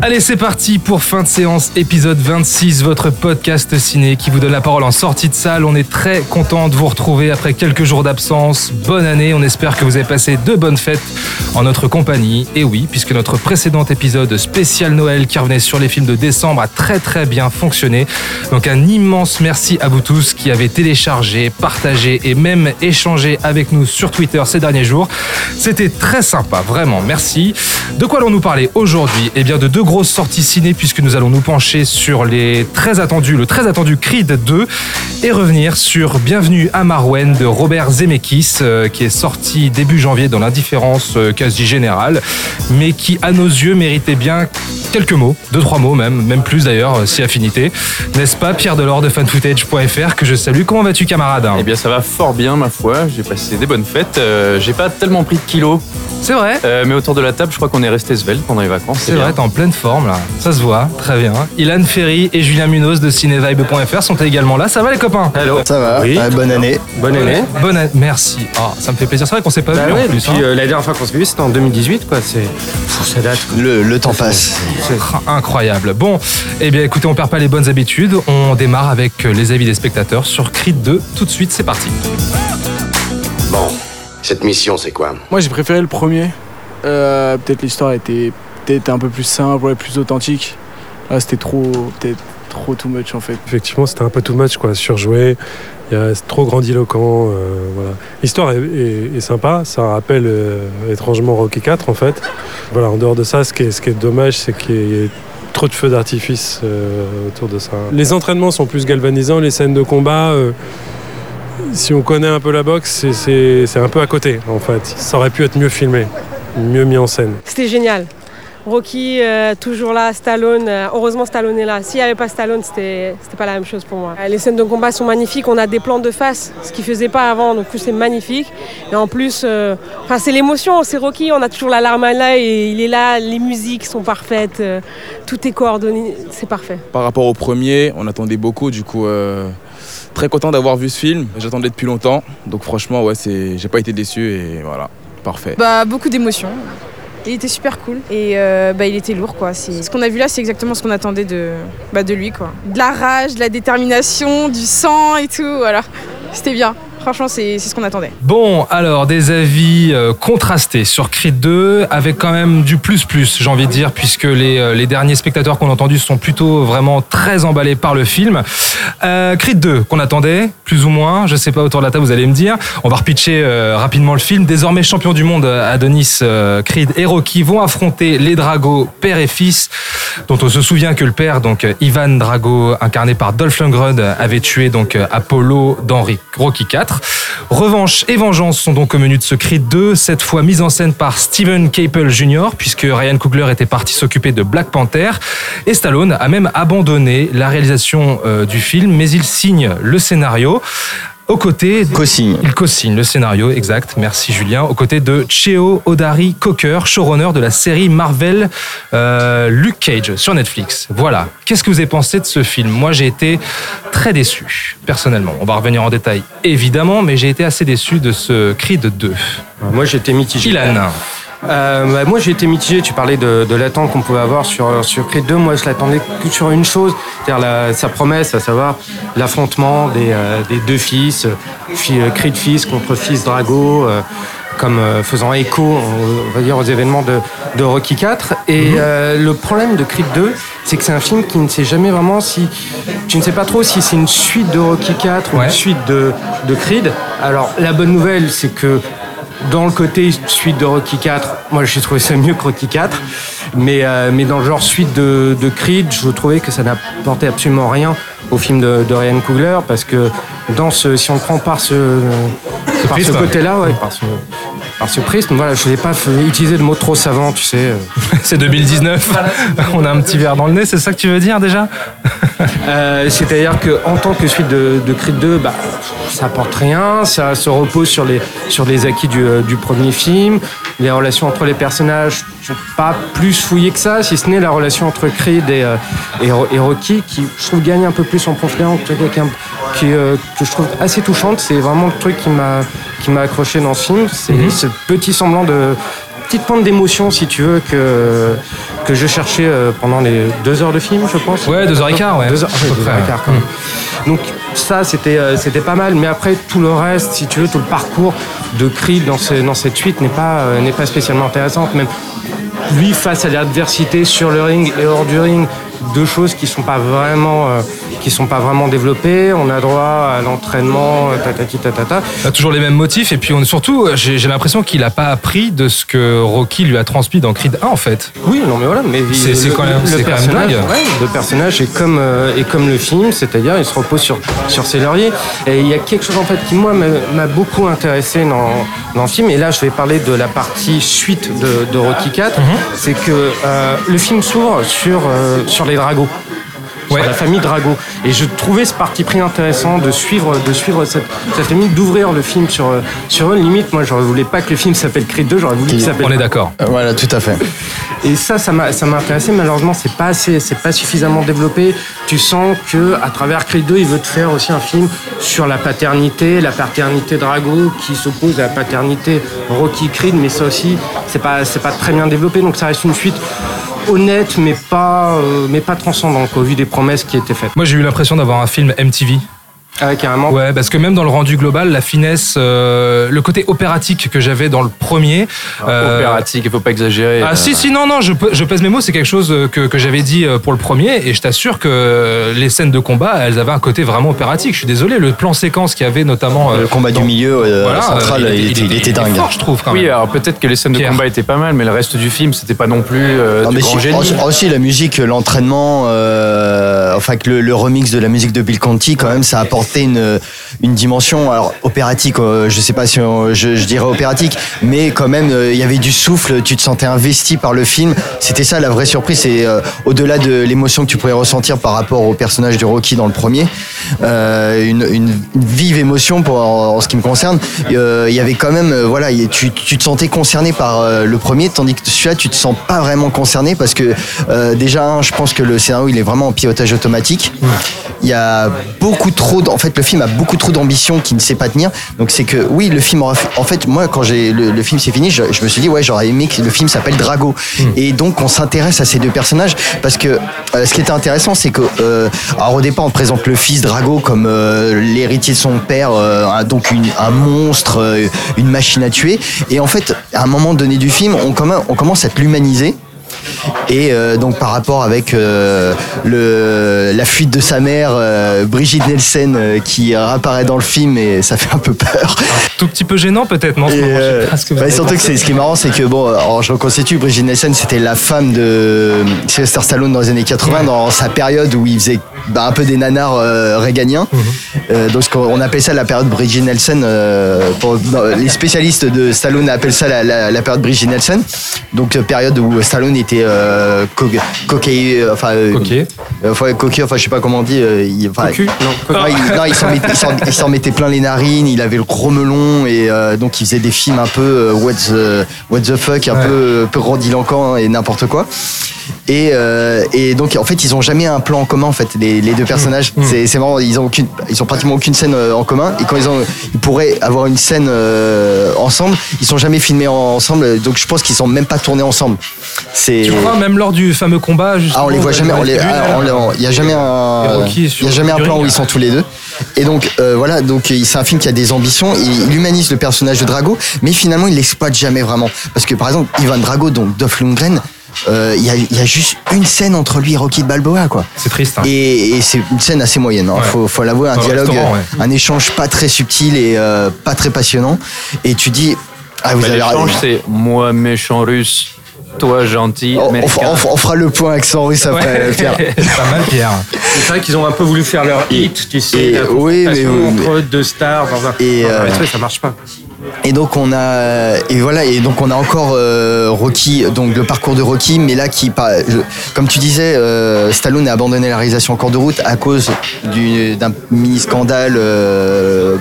Allez, c'est parti pour fin de séance, épisode 26, votre podcast ciné qui vous donne la parole en sortie de salle. On est très content de vous retrouver après quelques jours d'absence. Bonne année, on espère que vous avez passé de bonnes fêtes en notre compagnie. Et oui, puisque notre précédent épisode spécial Noël qui revenait sur les films de décembre a très très bien fonctionné. Donc un immense merci à vous tous qui avez téléchargé, partagé et même échangé avec nous sur Twitter ces derniers jours. C'était très sympa, vraiment, merci. De quoi allons-nous parler aujourd'hui? Eh bien de deux grosses sorties ciné puisque nous allons nous pencher sur les très attendus, le très attendu Creed 2 et revenir sur Bienvenue à Marwen de Robert Zemeckis euh, qui est sorti début janvier dans l'indifférence euh, quasi générale mais qui à nos yeux méritait bien quelques mots, deux trois mots même, même plus d'ailleurs euh, si affinité. N'est-ce pas Pierre Delors de fanfootage.fr que je salue. Comment vas-tu camarade Eh bien, ça va fort bien, ma foi. J'ai passé des bonnes fêtes. Euh, j'ai pas tellement pris de kilos, C'est vrai mais autour de la table, je crois qu'on est resté svelte pendant les vacances. C'est vrai, t'es en pleine forme là. Ça se voit, très bien. Ilan Ferry et Julien Munoz de cinévibe.fr sont également là. Ça va les copains? Hello. Ça va, Oui. bonne année. Bonne année. Bonne année. Merci. Ah, ça me fait plaisir. C'est vrai qu'on s'est pas Bah vu ouais, en plus. depuis hein. euh, la dernière fois qu'on s'est vu, c'était en 2018, quoi. C'est, ça date. quoi. Le, le temps passe. Ah, Incroyable. Bon, eh bien écoutez, on perd pas les bonnes habitudes. On démarre avec euh, les avis des spectateurs sur Creed 2. Tout de suite, c'est parti. Bon, cette mission, c'est quoi? Moi j'ai préféré le premier. Euh, peut-être l'histoire était peut-être un peu plus simple, ouais, plus authentique. Là c'était trop, peut-être trop too much en fait. Effectivement, c'était un peu too much, quoi, surjoué. Il y a- C'est trop grandiloquent. euh, voilà. L'histoire est, est- est sympa. Ça rappelle euh, étrangement Rocky 4, en fait. Voilà, en dehors de ça, ce qui est, ce qui est dommage, c'est qu'il y ait trop de feux d'artifice euh, autour de ça. Les entraînements sont plus galvanisants. Les scènes de combat, euh, si on connaît un peu la boxe, c'est un peu à côté, en fait. Ça aurait pu être mieux filmé, mieux mis en scène. C'était génial. Rocky, euh, toujours là, Stallone. euh, heureusement, Stallone est là. S'il n'y avait pas Stallone, c'était c'était pas la même chose pour moi. Euh, Les scènes de combat sont magnifiques. On a des plans de face, ce qu'il faisait pas avant. Donc, c'est magnifique. Et en plus, euh, enfin, c'est l'émotion. C'est Rocky. On a toujours la larme à l'œil. Et il est là. Les musiques sont parfaites. euh, tout est coordonné. C'est parfait. Par rapport au premier, on attendait beaucoup, du coup, euh, très content d'avoir vu ce film. J'attendais depuis longtemps, donc franchement, ouais, c'est, j'ai pas été déçu et voilà, parfait. Bah, beaucoup d'émotions. Il était super cool et euh, bah, il était lourd quoi. Ce qu'on a vu là, c'est exactement ce qu'on attendait de, bah, de lui quoi. De la rage, de la détermination, du sang et tout, voilà. C'était bien. Franchement, c'est ce qu'on attendait. Bon, alors des avis euh, contrastés sur Creed 2, avec quand même du plus-plus, j'ai envie de dire, puisque les, euh, les derniers spectateurs qu'on a entendus sont plutôt vraiment très emballés par le film. Euh, Creed 2, qu'on attendait, plus ou moins, je sais pas, autour de la table, vous allez me dire. On va repitcher euh, rapidement le film. Désormais champion du monde, Adonis, Creed et Rocky vont affronter les Dragos, père et fils, dont on se souvient que le père, donc Ivan Drago, incarné par Dolph Lundgren, avait tué donc Apollo dans Rocky 4. Revanche et vengeance sont donc au menu de ce Creed 2, cette fois mise en scène par Steven Caple Jr., puisque Ryan Coogler était parti s'occuper de Black Panther. Et Stallone a même abandonné la réalisation euh, du film, mais il signe le scénario. Aux côtés, Co-signe. il co-signe le scénario, exact, merci Julien, aux côtés de Cheo Odari Cocker, showrunner de la série Marvel euh, Luke Cage sur Netflix. Voilà. Qu'est-ce que vous avez pensé de ce film? Moi, j'ai été très déçu, personnellement. On va revenir en détail, évidemment, mais j'ai été assez déçu de ce Creed 2. Moi, j'étais mitigé. Ilan, Euh, bah, moi, j'ai été mitigé. Tu parlais de, de l'attente qu'on pouvait avoir sur, sur Creed 2. Moi, je l'attendais que sur une chose, c'est-à-dire la- sa promesse, à savoir l'affrontement des, euh, des deux fils, euh, Creed fils contre fils Drago. euh, comme euh, faisant écho, on, va dire, aux événements de, de Rocky 4. Et euh, le problème de Creed 2, c'est que c'est un film qui ne sait jamais vraiment si... Tu ne sais pas trop si c'est une suite de Rocky 4 ou une suite de, de Creed. Alors, la bonne nouvelle, c'est que dans le côté suite de Rocky 4, moi j'ai trouvé ça mieux que Rocky 4, mais, euh, mais dans le genre suite de, de Creed, je trouvais que ça n'apportait absolument rien au film de, de Ryan Coogler, parce que dans ce, si on prend par ce, par ce côté-là, ouais, par ce, par ce prisme. Voilà, je voulais pas utiliser de mots trop savants, tu sais. euh. C'est 2019. On a un petit verre dans le nez, c'est ça que tu veux dire déjà? Euh, C'est-à-dire que en tant que suite de, de Creed 2, bah, ça apporte rien, ça se repose sur les, sur les acquis du, euh, du premier film. Les relations entre les personnages sont pas plus fouillées que ça, si ce n'est la relation entre Creed et, euh, et, et Rocky, qui je trouve gagne un peu plus en profondeur, qui, est un- qui, euh, que je trouve assez touchante. C'est vraiment le truc qui m'a qui m'a accroché dans ce film. C'est Mhm. ce petit semblant de petite pointe d'émotion, si tu veux, que, que je cherchais euh, pendant les deux heures de film, je pense. Ouais, deux heures et quart, ouais. Deux heures, ouais, À peu deux près, heures et ouais. quart, quand même. Donc ça, c'était euh, c'était pas mal. Mais après, tout le reste, si tu veux, tout le parcours de Creed dans, ce- dans cette suite n'est pas, euh, n'est pas spécialement intéressant. Même lui, face à l'adversité sur le ring et hors du ring, deux choses qui sont pas vraiment, euh, qui sont pas vraiment développées. On a droit à l'entraînement, euh, tatati tatata. On a toujours les mêmes motifs et puis on, surtout, euh, j'ai j'ai l'impression qu'il a pas appris de ce que Rocky lui a transmis dans Creed 1 en fait. Oui, non mais voilà, mais C'est- c'est le- quand même- le c'est quand même personnage, ouais, le personnage est comme euh, est comme le film, c'est-à-dire il se repose sur sur ses lauriers. Et il y a quelque chose en fait qui moi m'a m'a beaucoup intéressé dans dans le film. Et là, je vais parler de la partie suite de, de Rocky 4. Mhm. C'est que euh, le film s'ouvre sur sur les Dragos. Sur la famille Drago. Et je trouvais ce parti pris intéressant de suivre, de suivre cette, cette famille, d'ouvrir le film sur, euh, sur eux. Limite, moi, j'aurais voulu pas que le film s'appelle Creed 2, j'aurais voulu qu'il s'appelle On est d'accord. Voilà, tout à fait. et ça, ça m'a, ça m'a intéressé. Malheureusement, c'est pas assez, c'est pas suffisamment développé. Tu sens que à travers Creed 2, il veut te faire aussi un film sur la paternité, la paternité Drago qui s'oppose à la paternité Rocky Creed, mais ça aussi, c'est pas, c'est pas très bien développé. Donc ça reste une suite honnête, mais pas, euh, mais pas transcendante au vu des promesses qui étaient faites. Moi j'ai eu l'impression d'avoir un film MTV. Ah, carrément. Ouais, parce que même dans le rendu global, la finesse, euh, le côté opératique que j'avais dans le premier. euh, Opératique, il faut pas exagérer. Ah Euh, si si non non je, pèse mes mots c'est quelque chose que, que j'avais dit pour le premier et je t'assure que les scènes de combat elles avaient un côté vraiment opératique je suis désolé le plan séquence qu'il y avait notamment euh, Le combat du milieu euh, Voilà, central, euh, il, était, il était dingue. fort je trouve quand Oui, même. alors peut-être que les scènes de Pierre. combat étaient pas mal, mais le reste du film, c'était pas non plus euh, Non, du mais grand si- génie. aussi, aussi, la musique, l'entraînement, euh, enfin que le, le remix de la musique de Bill Conti, quand même, ça a apporté une, une dimension, alors opératique, euh, je sais pas si on- je, je dirais opératique, mais quand même, euh, il y avait du souffle, tu te sentais investi par le film. C'était ça la vraie surprise, c'est euh, au-delà de l'émotion que tu pourrais ressentir par rapport au personnage de Rocky dans le premier, une, une vive émotion pour, en, en ce qui me concerne. Il y avait quand même, voilà, tu, tu te sentais concerné par le premier, tandis que celui-là, tu te sens pas vraiment concerné parce que euh, déjà, je pense que le scénario, il est vraiment en pilotage automatique. Il y a beaucoup trop, d- en fait, le film a beaucoup trop d'ambition qui ne sait pas tenir. Donc c'est que, oui, le film aura en fait, moi, quand j'ai le, le film s'est fini, je, je me suis dit, ouais, j'aurais aimé que le film s'appelle Drago. Et donc, on s'intéresse à ces deux personnages parce que euh, ce qui était intéressant, c'est que, euh, alors au départ, on te présente le fils Drago comme euh, l'héritier de son père, euh, donc une- un monstre, une machine à tuer. Et en fait, à un moment donné du film, on, on commence à l'humaniser. Et euh, donc par rapport avec euh, le, la fuite de sa mère, euh, Brigitte Nielsen, qui réapparaît dans le film et ça fait un peu peur. tout petit peu gênant peut-être non ce surtout que ce qui est marrant, c'est que bon, alors je reconstitue, Brigitte Nielsen, c'était la femme de Sylvester Stallone dans les années 80, dans sa période où il faisait bah, un peu des nanars réganiens. Mhm. Donc on appelle ça la période Brigitte Nielsen. pour- les spécialistes de Stallone appellent ça la, la- la période Brigitte Nielsen. Donc période où Stallone était euh, co- coquet, euh, enfin euh, euh, enfin je sais pas comment on dit. euh, il, enfin, Cocu Non, non, il, non, il s'en mettait, plein les narines, il avait le gros melon et euh, donc il faisait des films un peu euh, what, the, what the fuck, un Ouais. peu, peu grandiloquent et n'importe quoi. Et, euh, et donc en fait ils ont jamais un plan en commun en fait les, les deux personnages Mmh. c'est c'est marrant ils ont aucune ils ont pratiquement aucune scène euh, en commun et quand ils ont ils pourraient avoir une scène euh, ensemble ils sont jamais filmés en- ensemble donc je pense qu'ils sont même pas tournés ensemble c'est tu crois même lors du fameux combat ah, justement, on les voit jamais. ah, il y a jamais un. Y a jamais un plan où ils sont tous les deux. Et donc euh, voilà, donc c'est un film qui a des ambitions. Il, il humanise le personnage de Drago, mais finalement il l'exploite jamais vraiment. Parce que par exemple, Ivan Drago, donc Dolph Lundgren. Euh, Il y, a, il y a juste une scène entre lui et Rocky Balboa quoi. c'est triste hein. Et, et c'est une scène assez moyenne, hein. Ouais. faut, faut l'avouer, un Dans dialogue, ouais. un échange pas très subtil et euh, pas très passionnant. Et tu dis, ah vous Bah, avez L'échange, c'est moi méchant russe, toi gentil on, on, américain. on- on fera le point accent russe après, Ouais. Pierre. pas mal Pierre C'est vrai qu'ils ont un peu voulu faire leur hit, tu sais, et- oui, mais entre deux stars dans un, Et, euh, et ça marche pas. Et donc on a et voilà et donc on a encore euh, Rocky donc le parcours de Rocky mais là qui pas je- comme tu disais euh, Stallone a abandonné la réalisation en cours de route à cause du- d'un mini scandale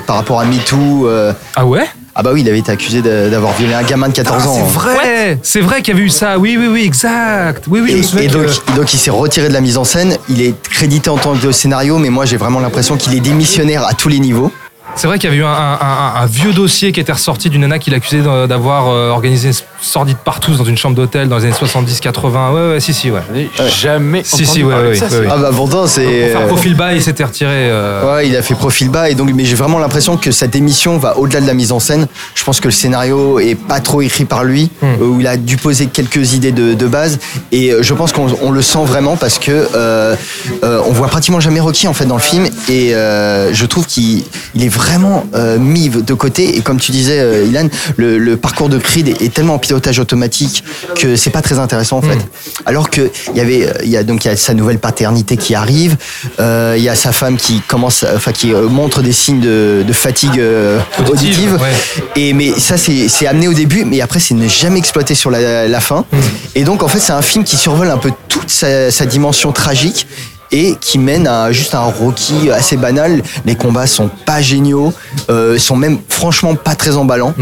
par rapport à MeToo euh. ah ouais? Ah bah oui il avait été accusé d'avoir violé un gamin de 14 Ah, ans c'est vrai C'est vrai qu'il y avait eu ça. Oui, oui, oui, exact. Oui, oui, et, que- donc il s'est retiré de la mise en scène il est crédité en tant que scénario mais moi j'ai vraiment l'impression qu'il est démissionnaire à tous les niveaux C'est vrai qu'il y avait eu un, vieux dossier qui était ressorti d'une nana qui l'accusait d'avoir euh, organisé une sordide partouze dans une chambre d'hôtel dans les années 70-80. Ouais, ouais, si, si, ouais. Jamais Si, si, ouais, de ouais, ça, ouais, ah bah pourtant Pour c'est faire profil bas, il s'était retiré. euh, Ouais, il a fait profil bas et donc mais j'ai vraiment l'impression que cette émission va au-delà de la mise en scène. Je pense que le scénario est pas trop écrit par lui, euh, où il a dû poser quelques idées de, de base et euh, je pense qu'on on le sent vraiment parce que euh, euh, on voit pratiquement jamais Rocky en fait dans le film et euh, je trouve qu'il il est vraiment euh, mis de côté et comme tu disais euh, Ilan, le, le parcours de Creed est, est tellement en pilotage automatique que c'est pas très intéressant en fait. Alors que il y avait, il y a donc il y a sa nouvelle paternité qui arrive, euh, il y a sa femme qui commence, enfin qui euh, montre des signes de, de fatigue euh, Auditive, auditive. ouais. Et mais ça c'est c'est amené au début, mais après c'est ne jamais exploité sur la, la fin. Et donc en fait c'est un film qui survole un peu toute sa, sa dimension tragique. Et qui mène à juste un Rocky assez banal. Les combats sont pas géniaux, euh, sont même franchement pas très emballants.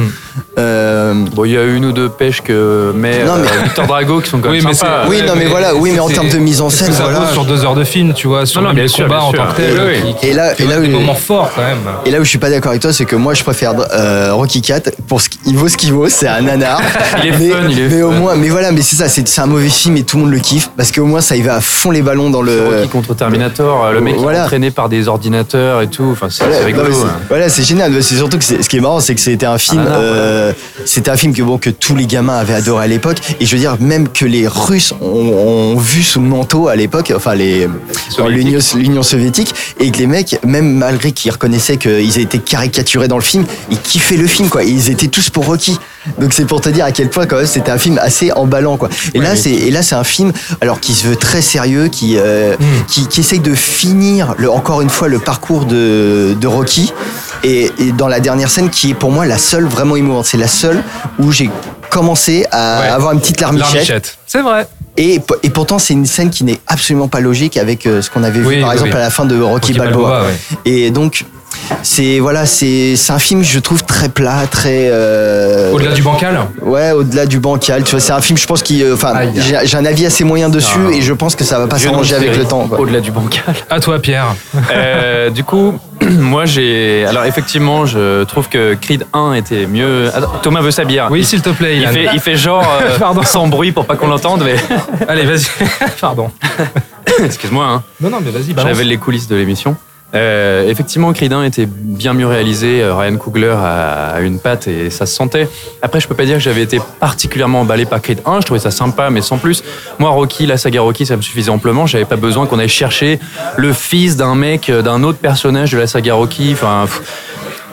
Euh, Bon, il y a une ou deux pêches que mais, Non, mais- euh, Victor Drago qui sont quand Oui, même sympas. Oui, non, mais voilà, oui, mais en termes de mise en scène, ça voilà. sur deux heures de film, tu vois, sur Non, non, bien sûr, bien en sûr. tant que tel. Oui, oui. qui- Et là- et là des où- moments forts quand même. Et là où je suis pas d'accord avec toi, c'est que moi je préfère euh, Rocky 4 pour ce qu'il vaut ce qu'il vaut, c'est un nanar. Il est mais, fun, il est mais au fun. moins, mais voilà, mais c'est ça, c'est c'est un mauvais film et tout le monde le kiffe parce qu'au moins ça y va à fond les ballons dans le. Rocky contre Terminator, le mec qui est entraîné par des ordinateurs et tout. Enfin, c'est rigolo. hein. Voilà, c'est génial. C'est surtout que ce qui est marrant, c'est que c'était un film, nanar, euh, c'était un film que bon que tous les gamins avaient adoré à l'époque. Et je veux dire, même que les Russes ont, ont vu sous le manteau à l'époque, enfin les dans l'Union l'Union soviétique, et que les mecs, même malgré qu'ils reconnaissaient qu'ils étaient caricaturés dans le film, ils kiffaient le film quoi. Ils étaient tous pour Rocky. Donc c'est pour te dire à quel point quand même c'était un film assez emballant quoi. Et là c'est et là c'est un film alors qui se veut très sérieux, qui euh, qui, qui essaye de finir le, encore une fois le parcours de, de Rocky et, et dans la dernière scène qui est pour moi la seule vraiment émouvante. C'est la seule où j'ai commencé à Ouais. avoir une petite larmichette. C'est vrai. Et, pourtant, c'est une scène qui n'est absolument pas logique avec euh, ce qu'on avait vu, Oui, par oui, exemple, oui. à la fin de Rocky, Rocky Balboa. Balboa, ouais. Et donc, c'est voilà, c'est c'est un film, je trouve très plat, très. euh, Au-delà du bancal Ouais, au-delà du bancal. Tu vois, c'est un film, je pense qui, euh, enfin, j'ai un avis assez moyen dessus Ah. et je pense que ça va pas s'arranger avec le temps. Au-delà du bancal. À toi, Pierre. Euh, du coup, moi j'ai. Alors effectivement, je trouve que Creed 1 était mieux. Attends, Thomas veut sa bière. Oui, s'il te plaît, Il fait, il fait genre euh, Pardon. sans bruit pour pas qu'on l'entende, mais Allez, vas-y. Pardon. excuse-moi. Hein. Non, non, mais vas-y, révèle les coulisses de l'émission. Euh, effectivement, Creed 1 était bien mieux réalisé. Euh, Ryan Coogler a, une patte et ça se sentait. Après, je peux pas dire que j'avais été particulièrement emballé par Creed 1. Je trouvais ça sympa, mais sans plus. Moi, Rocky, la saga Rocky, ça me suffisait amplement. J'avais pas besoin qu'on aille chercher le fils d'un mec, euh, d'un autre personnage de la saga Rocky. Enfin.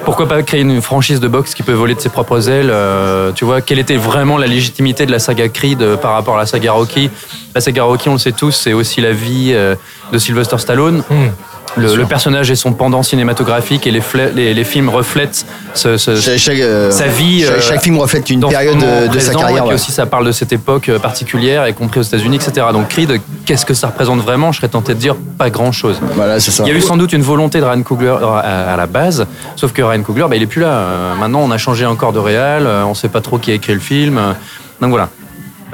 pourquoi pas créer une franchise de boxe qui peut voler de ses propres ailes euh, Tu vois, quelle était vraiment la légitimité de la saga Creed par rapport à la saga Rocky? La saga Rocky, on le sait tous, c'est aussi la vie de Sylvester Stallone. Hmm. Le, le personnage et son pendant cinématographique et les, fla- les, les films reflètent ce- ce- Chaque, chaque, euh, sa vie. chaque, euh, chaque film reflète une période de, de sa carrière. Et puis ouais. aussi, ça parle de cette époque euh, particulière, y compris aux États-Unis, etc. Donc Creed, qu'est-ce que ça représente vraiment? Je serais tenté de dire pas grand-chose. Voilà, c'est ça. Il y a eu sans doute une volonté de Ryan Coogler à, à la base, sauf que Ryan Coogler, bah, il est plus là. Euh, maintenant, on a changé encore de réal, euh, on sait pas trop qui a écrit le film. euh, donc voilà.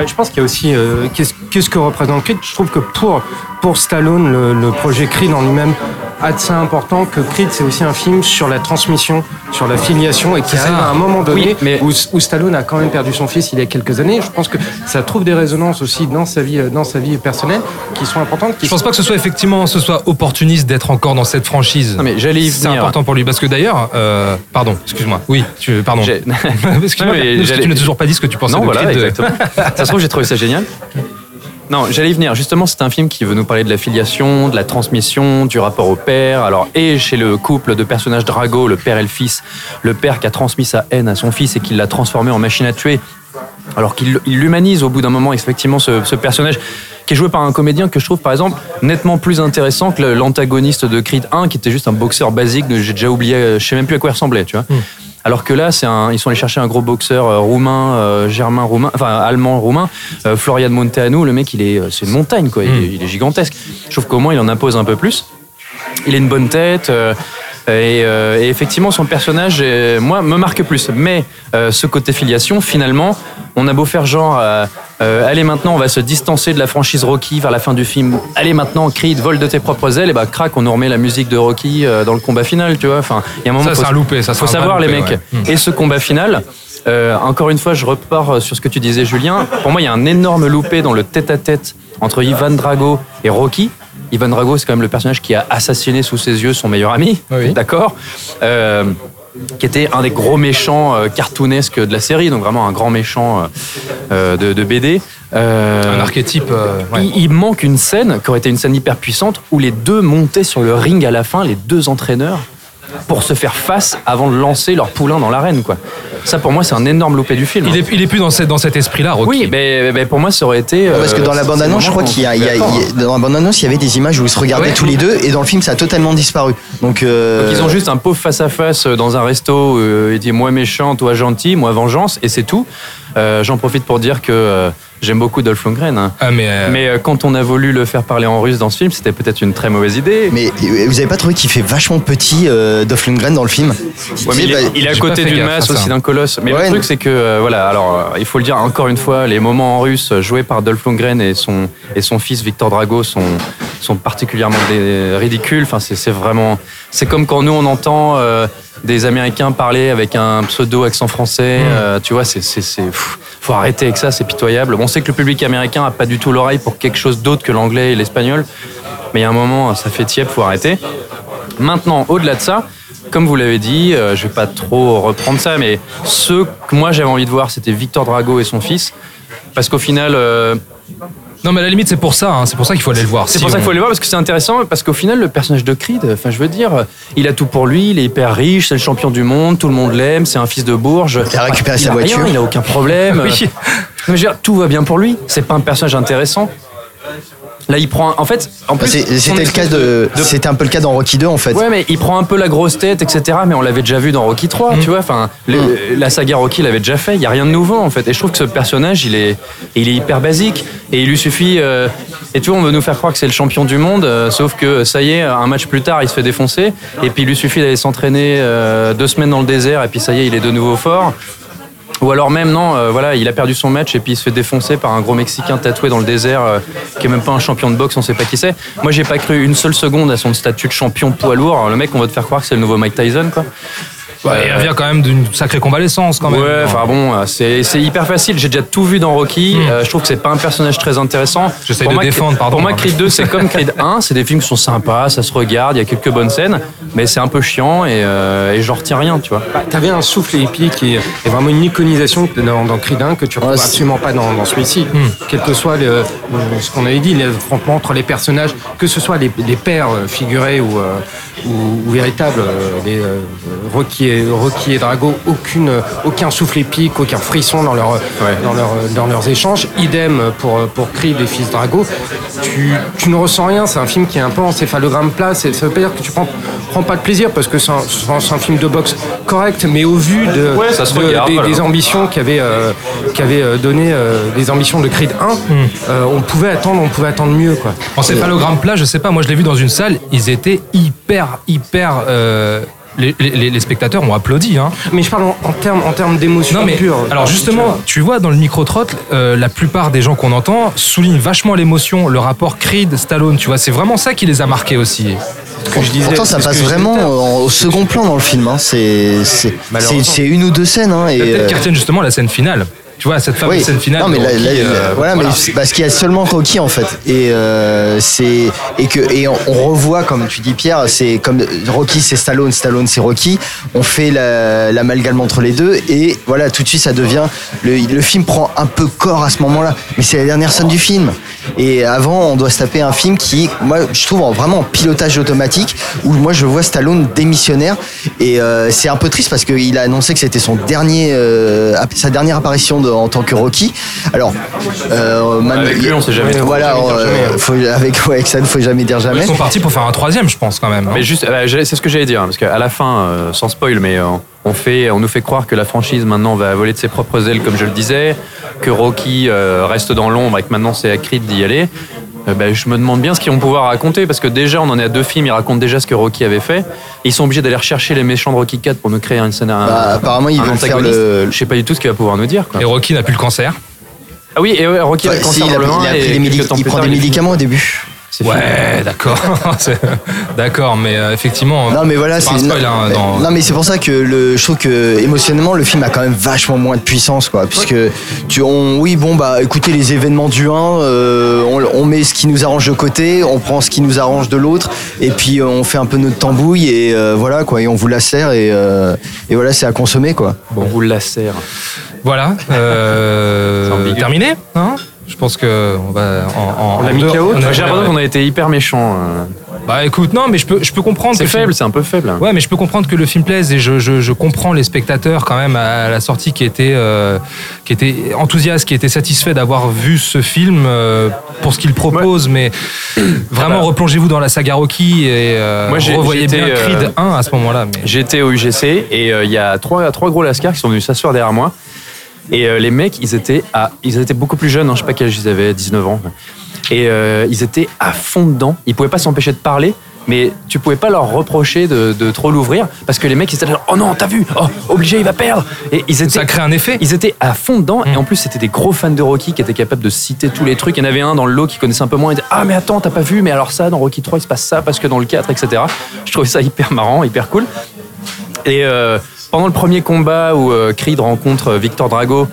Je pense qu'il y a aussi euh, qu'est-ce qu'est-ce que représente Creed? Je trouve que pour pour Stallone, le, le projet Creed en lui-même assez important que Creed c'est aussi un film sur la transmission, sur la filiation et qui arrive à un moment donné Oui, mais- où, où Stallone a quand même perdu son fils il y a quelques années. Je pense que ça trouve des résonances aussi dans sa vie dans sa vie personnelle qui sont importantes. Qui Je pense pas que ce soit effectivement ce soit opportuniste d'être encore dans cette franchise. Non, mais j'allais y C'est important pour lui parce que d'ailleurs, euh, pardon, excuse-moi. Oui, tu, pardon. Excuse-moi, tu n'as toujours pas dit ce que tu pensais Non, de voilà, Creed. exactement. ça se trouve, j'ai trouvé ça génial. Non, j'allais y venir. Justement, c'est un film qui veut nous parler de la filiation, de la transmission, du rapport au père. Alors, et chez le couple de personnages Drago, le père et le fils, le père qui a transmis sa haine à son fils et qui l'a transformé en machine à tuer. Alors qu'il il l'humanise au bout d'un moment, effectivement, ce, personnage qui est joué par un comédien que je trouve, par exemple, nettement plus intéressant que l'antagoniste de Creed 1, qui était juste un boxeur basique, que j'ai déjà oublié, euh, je sais même plus à quoi il ressemblait, tu vois. Alors que là, c'est un, ils sont allés chercher un gros boxeur euh, roumain, euh, germain roumain, enfin allemand roumain, euh, Florian Monteanu. Le mec, il est, c'est une montagne quoi. Il, est- il est gigantesque. Je trouve qu'au moins, il en impose un peu plus. Il a une bonne tête. Et, euh, et effectivement, son personnage, moi, me marque plus. Mais euh, ce côté filiation, finalement, on a beau faire genre, euh, euh, allez maintenant, on va se distancer de la franchise Rocky vers la fin du film. Allez maintenant, Creed, vole de tes propres ailes. Et bah, crac, on nous remet la musique de Rocky euh, dans le combat final, tu vois. Enfin, il y a un moment. Ça, faut- c'est un loupé, ça, faut savoir, les mecs. ouais. Et ce combat final. euh, encore une fois, je repars sur ce que tu disais, Julien. Pour moi, il y a un énorme loupé dans le tête-à-tête entre Ivan Drago et Rocky. Ivan Drago, c'est quand même le personnage qui a assassiné sous ses yeux son meilleur ami, d'accord Euh, qui était un des gros méchants euh, cartoonesques de la série, donc vraiment un grand méchant euh, de, de BD. Un archétype. ouais. il, il manque une scène qui aurait été une scène hyper puissante où les deux montaient sur le ring à la fin, les deux entraîneurs, pour se faire face avant de lancer leur poulain dans l'arène. Quoi. Ça, pour moi, c'est un énorme loupé du film. Il est, il est plus dans, cette, dans cet esprit-là, Rocky. Oui, mais, mais pour moi, ça aurait été. Parce que euh, dans la c'est bande-annonce, je crois qu'il y a, il y a- il y a- dans la bande-annonce, il y avait des images où ils se regardaient Ouais. tous les deux, et dans le film, ça a totalement disparu. Donc, euh, Donc, ils ont juste un pauvre face-à-face dans un resto. euh, il dit moi méchant, toi gentil, moi vengeance, et c'est tout. Euh, J'en profite pour dire que euh, j'aime beaucoup Dolph Lundgren. hein. Ah, mais, euh, Mais euh, quand on a voulu le faire parler en russe dans ce film, c'était peut-être une très mauvaise idée. Mais vous avez pas trouvé qu'il fait vachement petit, euh, Dolph Lundgren, dans le film? Ouais, mais il, est, il est à j'ai côté fait d'une gaffe à masse ça. aussi d'un colosse. Mais Ouais. le truc, c'est que, euh, voilà, alors, euh, il faut le dire encore une fois, les moments en russe euh, joués par Dolph Lundgren et son, et son fils Victor Drago sont, sont particulièrement ridicules. Enfin, c'est c'est vraiment. C'est comme quand nous, on entend euh, des Américains parler avec un pseudo accent français. euh, tu vois, c'est. c'est- c'est- pff, faut arrêter avec ça, c'est pitoyable. Bon, on sait que le public américain a pas du tout l'oreille pour quelque chose d'autre que l'anglais et l'espagnol. Mais il y a un moment, ça fait tiep, faut arrêter. Maintenant, au-delà de ça, comme vous l'avez dit, euh, je vais pas trop reprendre ça, mais ceux que moi j'avais envie de voir, c'était Victor Drago et son fils. Parce qu'au final, euh, Non, mais à la limite, c'est pour ça. hein, C'est pour ça qu'il faut aller le voir. c'est Si pour ça on- qu'il faut les voir, parce que c'est intéressant, parce qu'au final, le personnage de Creed, enfin, je veux dire, il a tout pour lui, il est hyper riche, c'est le champion du monde, tout le monde l'aime, c'est un fils de Bourges. Il a récupéré sa a rien, voiture. il a aucun problème. Oui. Mais je veux dire, tout va bien pour lui. C'est pas un personnage intéressant. Là, il prend. En fait, en plus, C'était le cas de, c'était un peu le cas dans Rocky 2 en fait. Ouais, mais il prend un peu la grosse tête, etc. Mais on l'avait déjà vu dans Rocky 3, Mm. tu vois. Enfin, le- la saga Rocky l'avait déjà fait. Il y a rien de nouveau en fait. Et je trouve que ce personnage, il est, il est hyper basique. Et il lui suffit. euh, et tu vois, on veut nous faire croire que c'est le champion du monde, euh, sauf que ça y est, un match plus tard, il se fait défoncer. Et puis il lui suffit d'aller s'entraîner euh, deux semaines dans le désert, et puis ça y est, il est de nouveau fort. Ou alors même non, euh, voilà, il a perdu son match et puis il se fait défoncer par un gros Mexicain tatoué dans le désert euh, qui est même pas un champion de boxe, on sait pas qui c'est. Moi j'ai pas cru une seule seconde à son statut de champion poids lourd. Le mec, on va te faire croire que c'est le nouveau Mike Tyson, quoi. Ouais, il revient quand même d'une sacrée convalescence, quand même. Ouais, enfin bon, euh, c'est hyper facile. J'ai déjà tout vu dans Rocky. Euh, je trouve que c'est pas un personnage très intéressant. Hmm. J'essaie de moi, défendre, pardon. Pour moi, Creed 2, c'est comme Creed 1. C'est des films qui sont sympas, ça se regarde, il y a quelques bonnes scènes, mais c'est un peu chiant et, euh, et j'en retiens rien, tu vois. Bah, T'avais un souffle épique et, et vraiment une iconisation dans, dans Creed 1 que tu retrouves Ouais, absolument pas dans, dans celui-ci. Quel que soit le- ce qu'on avait dit, les affrontements entre les personnages, que ce soit les, les pères euh, figurés ou, euh, ou, ou véritables, euh, les euh, Rocky, et, Rocky et Drago, aucune, aucun souffle épique, aucun frisson dans, leur, dans, leur- dans leurs échanges. Idem pour, pour Creed et Fils Drago. Tu, tu ne ressens rien, c'est un film qui est un peu en céphalogramme plat. Ça veut pas dire que tu prends, prends pas de plaisir parce que c'est un, c'est un- film de boxe correct, mais au vu de, Ouais, ça se de- regarde, des, voilà. des ambitions qu'avait euh, qu'avait, euh, donné euh, les ambitions de Creed 1, euh, on pouvait attendre, on pouvait attendre mieux quoi. En céphalogramme plat, je sais pas, moi je l'ai vu dans une salle, ils étaient hyper, hyper. euh, les, les- les spectateurs ont applaudi. Hein. Mais je parle en, en termes en termes d'émotion Non mais pure. alors justement, tu vois dans le micro trottle, la plupart des gens qu'on entend soulignent vachement l'émotion, le rapport Creed Stallone. Tu vois, c'est vraiment ça qui les a marqués aussi. ce que je disais, Pourtant, ça passe disais vraiment au second plan dans le film. hein. C'est une ou deux scènes. hein, et, Peut-être euh, qu'ils retiennent justement la scène finale. Tu vois, cette fameuse Oui. scène finale. Non, mais de là, Rocky, là, euh, voilà, mais parce qu'il y a seulement Rocky en fait, et euh, c'est et que et on, on revoit comme tu dis Pierre, c'est comme Rocky c'est Stallone, Stallone c'est Rocky. On fait la- l'amalgame entre les deux et voilà tout de suite ça devient le, le film prend un peu corps à ce moment-là, mais c'est la dernière scène du film. Et avant, on doit se taper un film qui, moi, je trouve en- vraiment en pilotage automatique, où moi je vois Stallone démissionnaire. Et euh, c'est un peu triste parce qu'il a annoncé que c'était son dernier, euh, sa dernière apparition de- en tant que Rocky. Alors, euh, Manu- Avec lui, on sait jamais. Voilà, jamais dire euh, jamais. faut- avec, ouais, avec ça, il ne faut jamais dire jamais. Ils sont partis pour faire un troisième, je pense quand même. hein. Mais juste, c'est ce que j'allais dire, hein, parce qu'à la fin, sans spoil, mais euh, on, fait, on nous fait croire que la franchise maintenant va voler de ses propres ailes, comme je le disais, que Rocky euh, reste dans l'ombre et que maintenant c'est à Creed d'y aller. Euh, ben, je me demande bien ce qu'ils vont pouvoir raconter parce que déjà on en est à deux films, ils racontent déjà ce que Rocky avait fait. Ils sont obligés d'aller rechercher les méchants de Rocky 4 pour nous créer une scène. un- Bah, apparemment, ils un veulent faire le- Je sais pas du tout ce qu'il va pouvoir nous dire. Quoi. Et Rocky n'a plus le cancer. Ah oui, et Rocky a le cancer si, il, a, dans le il a rein pris et des médic- quelques temps il plus prend tard, des médicaments au début. C'est fini. Ouais, d'accord. D'accord, mais euh, effectivement. Non mais voilà, c'est spoil, non, hein, dans- non mais c'est pour ça que le, je trouve que émotionnellement le film a quand même vachement moins de puissance quoi, puisque tu, on, oui bon bah écoutez les événements du 1, euh, on, on met ce qui nous arrange de côté, on prend ce qui nous arrange de l'autre, et puis euh, on fait un peu notre tambouille et euh, voilà quoi, et on vous la sert et, euh, et voilà c'est à consommer quoi. On vous la sert. Voilà. euh, terminé hein? Je pense que on va en. en On en mis deux- KO, on a- J'ai l'impression qu'on a été hyper méchants. euh. Bah écoute, non, mais je peux, je peux comprendre. C'est que le film- faible, c'est un peu faible. Ouais, mais je peux comprendre que le film plaise et je, je, je comprends les spectateurs quand même à la sortie qui étaient, euh, qui étaient enthousiastes, qui étaient satisfaits d'avoir vu ce film euh, pour ce qu'il propose. Mais vraiment, Ah bah. replongez-vous dans la saga Rocky et euh, Moi, j'ai- revoyez bien Creed 1 à ce moment-là. Mais... J'étais au UGC et euh, il y a trois, trois gros lascars qui sont venus s'asseoir derrière moi. Et euh, les mecs, ils étaient, à, ils étaient beaucoup plus jeunes, hein, je sais pas quel âge ils avaient, 19 ans. Et euh, ils étaient à fond dedans. Ils pouvaient pas s'empêcher de parler, mais tu pouvais pas leur reprocher de, de trop l'ouvrir parce que les mecs, ils étaient là, oh non, t'as vu, oh, obligé, il va perdre. Et ils étaient, Ça crée un effet. ils étaient à fond dedans et Mm. en plus c'était des gros fans de Rocky qui étaient capables de citer tous les trucs. Il y en avait un dans le lot qui connaissait un peu moins. Il disait ah mais attends t'as pas vu mais alors ça dans Rocky 3 il se passe ça parce que dans le 4 etc. Je trouvais ça hyper marrant, hyper cool. Et euh, pendant le premier combat où euh, Creed rencontre Victor Drago,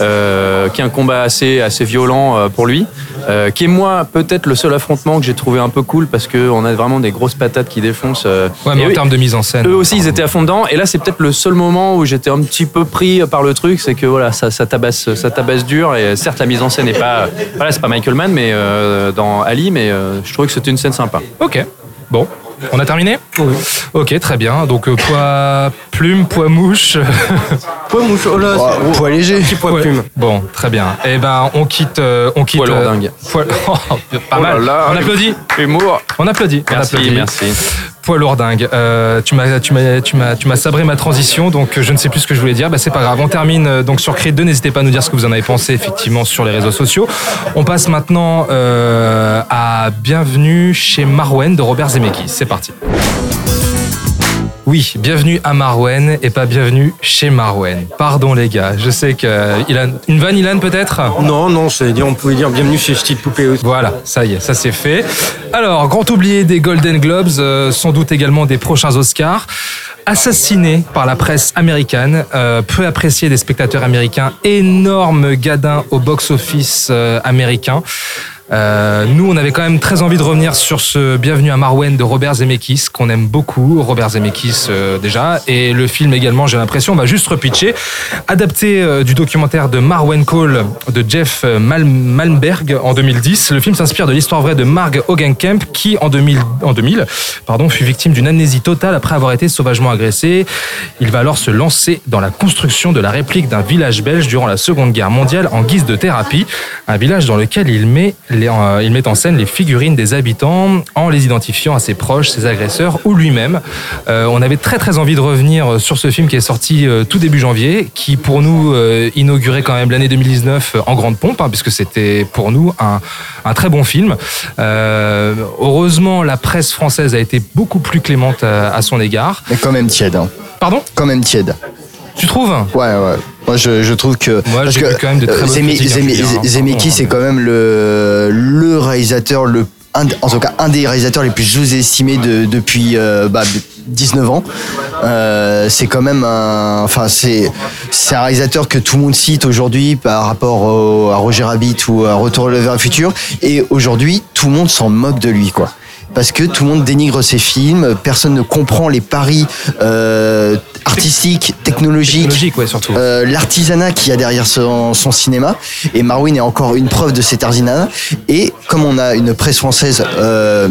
euh, qui est un combat assez, assez violent euh, pour lui, euh, qui est moi peut-être le seul affrontement que j'ai trouvé un peu cool parce qu'on a vraiment des grosses patates qui défoncent. euh. Ouais, mais Et en termes de mise en scène. eux aussi, ils étaient à fond dedans. Et là, c'est peut-être le seul moment où j'étais un petit peu pris par le truc, c'est que voilà, ça, ça tabasse, ça tabasse dur. Et certes, la mise en scène n'est pas, voilà, c'est pas Michael Mann, mais euh, dans Ali, mais euh, je trouvais que c'était une scène sympa. Ok. Bon. On a terminé Ok, très bien. Donc, euh, poids plume, poids mouche. Poids mouche, oh là, Oh, c'est- poids léger. petit poids Ouais. plume. Bon, très bien. Eh ben, on quitte. euh, on quitte. Poids euh, lourdingue. poids- Oh, pas Oh mal. là, on applaudit. Humour. On applaudit. on Merci, applaudit. merci. Poids lourdingue. Euh, tu m'as, sabré ma transition, donc euh, je ne sais plus ce que je voulais dire. Bah, c'est pas grave. On termine euh, donc sur Creed 2. N'hésitez pas à nous dire ce que vous en avez pensé effectivement sur les réseaux sociaux. On passe maintenant à Bienvenue chez Marwen de Robert Zemeckis. C'est parti. Oui, bienvenue à Marwen et pas bienvenue chez Marwen. Pardon les gars, je sais que euh, Ilan, une vanne Ilan peut-être? Non, non, on pouvait dire bienvenue chez Style Poupée aussi. Voilà, ça y est, ça c'est fait. Alors, grand oublié des Golden Globes, euh, sans doute également des prochains Oscars. Assassiné par la presse américaine, euh, peu apprécié des spectateurs américains, énorme gadin au box-office euh, américain. Euh, nous, on avait quand même très envie de revenir sur ce Bienvenue à Marwen de Robert Zemeckis, qu'on aime beaucoup, Robert Zemeckis euh, déjà, et le film également, j'ai l'impression, on va juste repitcher. Adapté euh, du documentaire de Marwen Cole de Jeff euh, Mal- Malmberg en 2010, le film s'inspire de l'histoire vraie de Marg Hogenkamp qui, en 2000, en 2000 pardon, fut victime d'une amnésie totale après avoir été sauvagement agressé. Il va alors se lancer dans la construction de la réplique d'un village belge durant la Seconde Guerre mondiale en guise de thérapie, un village dans lequel il met, les- euh, il met en scène les figurines des habitants en les identifiant à ses proches, ses agresseurs ou lui-même. Euh, on avait très très envie de revenir sur ce film qui est sorti euh, tout début janvier, qui pour nous euh, inaugurait quand même l'année 2019 en grande pompe, hein, puisque c'était pour nous un, un très bon film. Euh, heureusement, la presse française a été beaucoup plus clémente à, à son égard. Mais quand même tiède. Hein. Pardon? Quand même tiède. Tu trouves? Ouais, ouais. Moi, je, je trouve que. Moi, parce que quand même de très hein, hein, pardon, c'est hein. quand même le, le réalisateur, le, un- en tout cas, un des réalisateurs les plus sous-estimés de- depuis euh, bah, 19 ans. Euh, c'est quand même un. Enfin, c'est c'est un réalisateur que tout le monde cite aujourd'hui par rapport au- à Roger Rabbit ou à Retour vers le futur. Et aujourd'hui, tout le monde s'en moque de lui, quoi parce que tout le monde dénigre ses films, personne ne comprend les paris euh, artistiques, technologiques, Technologique, ouais, surtout. euh, l'artisanat qu'il y a derrière son, son cinéma. Et Marwin est encore une preuve de cet artisanat. Et comme on a une presse française euh,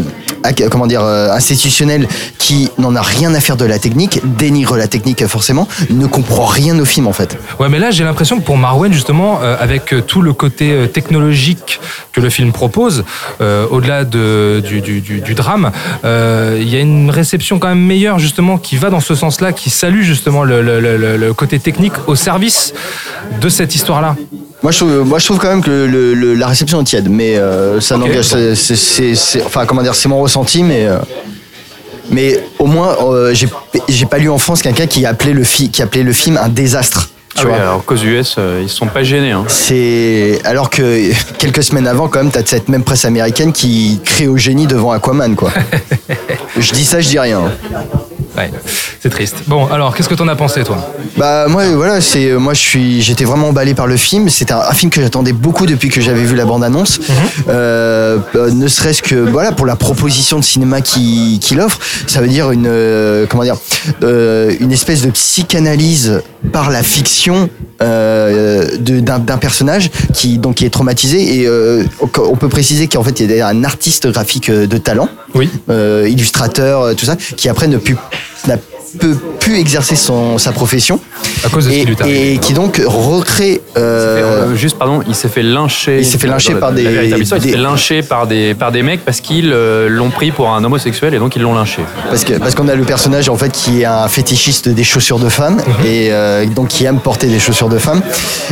comment dire, euh, institutionnel qui n'en a rien à faire de la technique, dénigre la technique forcément, ne comprend rien au film en fait. Ouais, mais là, j'ai l'impression que pour Marwen, justement, avec tout le côté technologique que le film propose, au-delà de, du, du, du, du drame, euh, il y a une réception quand même meilleure, justement, qui va dans ce sens-là, qui salue justement le, le, le, le côté technique au service de cette histoire-là. Moi je, trouve, moi, je trouve quand même que le, le- la réception est tiède, mais euh, ça n'engage. enfin, comment dire, c'est mon ressenti, mais. euh, mais au moins, euh, j'ai pas lu en France quelqu'un qui appelait le qui appelait le film un désastre. Tu Ah oui, vois. alors qu'aux US, euh, ils sont pas gênés. Hein. C'est alors que quelques semaines avant, quand même, t'as cette même presse américaine qui crie au génie devant Aquaman, quoi. je dis ça, je dis rien. Ouais, c'est triste. Bon, alors, qu'est-ce que t'en as pensé, toi? Bah moi voilà c'est moi je suis j'étais vraiment emballé par le film. C'était un, un film que j'attendais beaucoup depuis que j'avais vu la bande annonce euh, euh, ne serait-ce que voilà pour la proposition de cinéma qui qu'il offre ça veut dire une euh, comment dire euh, une espèce de psychanalyse par la fiction euh, d'un personnage qui donc qui est traumatisé et euh, on peut préciser qu'en fait il y a un artiste graphique euh, de talent. Oui. Illustrateur euh, tout ça qui après ne pu n'a peut plus exercer son, sa profession à cause de ce et, qui lui est arrivé. et qui donc recrée euh, Euh, juste, pardon, il s'est fait lyncher. Il s'est fait lyncher la- par des- véritable histoire, Il s'est des- fait lyncher par des, par des mecs parce qu'ils euh, l'ont pris pour un homosexuel et donc ils l'ont lynché. parce que parce qu'on a le personnage en fait qui est un fétichiste des chaussures de femmes et euh, donc qui aime porter des chaussures de femmes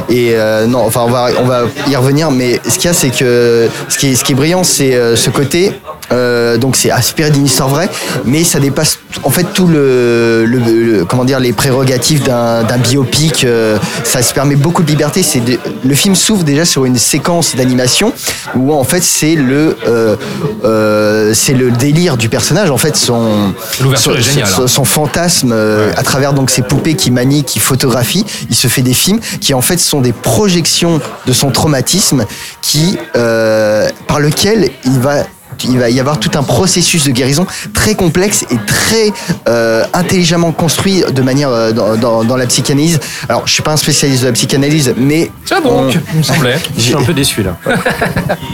et euh, non enfin on va on va y revenir mais ce qu'il y a c'est que ce qui est ce qui est brillant c'est euh, ce côté euh, donc c'est inspiré d'une histoire vraie mais ça dépasse en fait tout le, le- le- comment dire les prérogatives d'un biopic euh, ça se permet beaucoup de liberté. C'est le film s'ouvre déjà sur une séquence d'animation où en fait c'est le euh, euh, c'est le délire du personnage en fait son hein. son fantasme euh, à travers donc ces poupées qui manie, qui photographie, il se fait des films qui en fait sont des projections de son traumatisme qui euh, par lequel il va il va y avoir tout un processus de guérison très complexe et très euh, intelligemment construit de manière euh, dans, dans- dans la psychanalyse. Alors, je suis pas un spécialiste de la psychanalyse, mais Ça donc, il me semblait. Je suis un peu déçu là.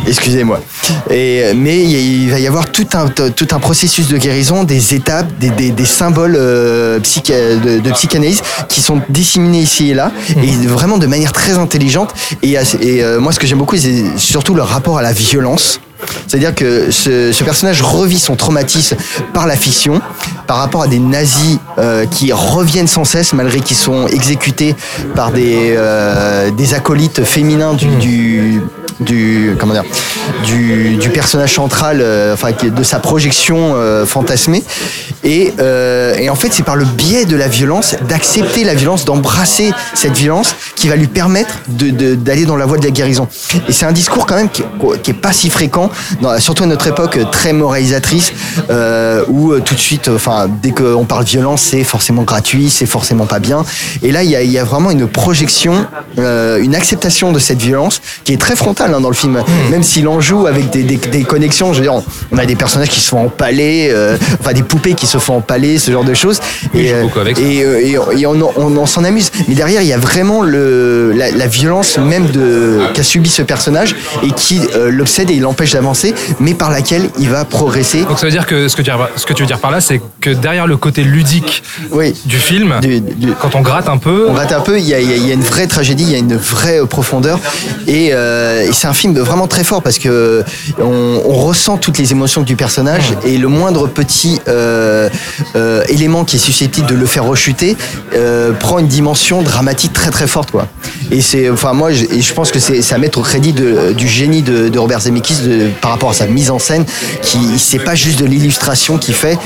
Excusez-moi. Et mais il va y avoir tout un tout un processus de guérison, des étapes, des, des, des symboles euh, psycha- de, de psychanalyse qui sont disséminés ici et là, et vraiment de manière très intelligente. Et, assez- et euh, moi, ce que j'aime beaucoup, c'est surtout le rapport à la violence. C'est-à-dire que ce, ce personnage revit son traumatisme par la fiction, par rapport à des nazis euh, qui reviennent sans cesse malgré qu'ils sont exécutés par des, euh, des acolytes féminins du, du, du comment dire du, du personnage central, euh, enfin de sa projection fantasmée. Et, et en fait, c'est par le biais de la violence, d'accepter la violence, d'embrasser cette violence, qui va lui permettre de- de- d'aller dans la voie de la guérison. Et c'est un discours quand même qui, qui est pas si fréquent, dans- surtout à notre époque euh, très moralisatrice, euh, où euh, tout de suite, enfin, dès qu'on parle violence, c'est forcément gratuit, c'est forcément pas bien. Et là, il y a, y a vraiment une projection, euh, une acceptation de cette violence qui est très frontale hein, dans le film. Même s'il en joue avec des, des, des connexions, je veux dire, on- a des personnages qui se font empaler, euh, enfin des poupées qui se font empaler, ce genre de choses. et euh, et, et, et on, on- on s'en amuse. Mais derrière, il y a vraiment le, la, la violence même de qu'a subi ce personnage et qui euh, l'obsède et l'empêche mais par laquelle il va progresser. Donc ça veut dire que ce que tu, ce que tu veux dire par là, c'est que derrière le côté ludique du film, quand on gratte un peu, On gratte un peu, il y a, y y une vraie tragédie, il y a une vraie euh, profondeur. Et, euh, et c'est un film vraiment très fort parce que on, on ressent toutes les émotions du personnage et le moindre petit euh, euh, élément qui est susceptible de le faire rechuter prend une dimension dramatique très très forte. Quoi. Et c'est, enfin moi, je, et je pense que c'est à mettre au crédit de- du génie de, de Robert Zemeckis de, par rapport à sa mise en scène, qui c'est pas juste de l'illustration qu'il fait.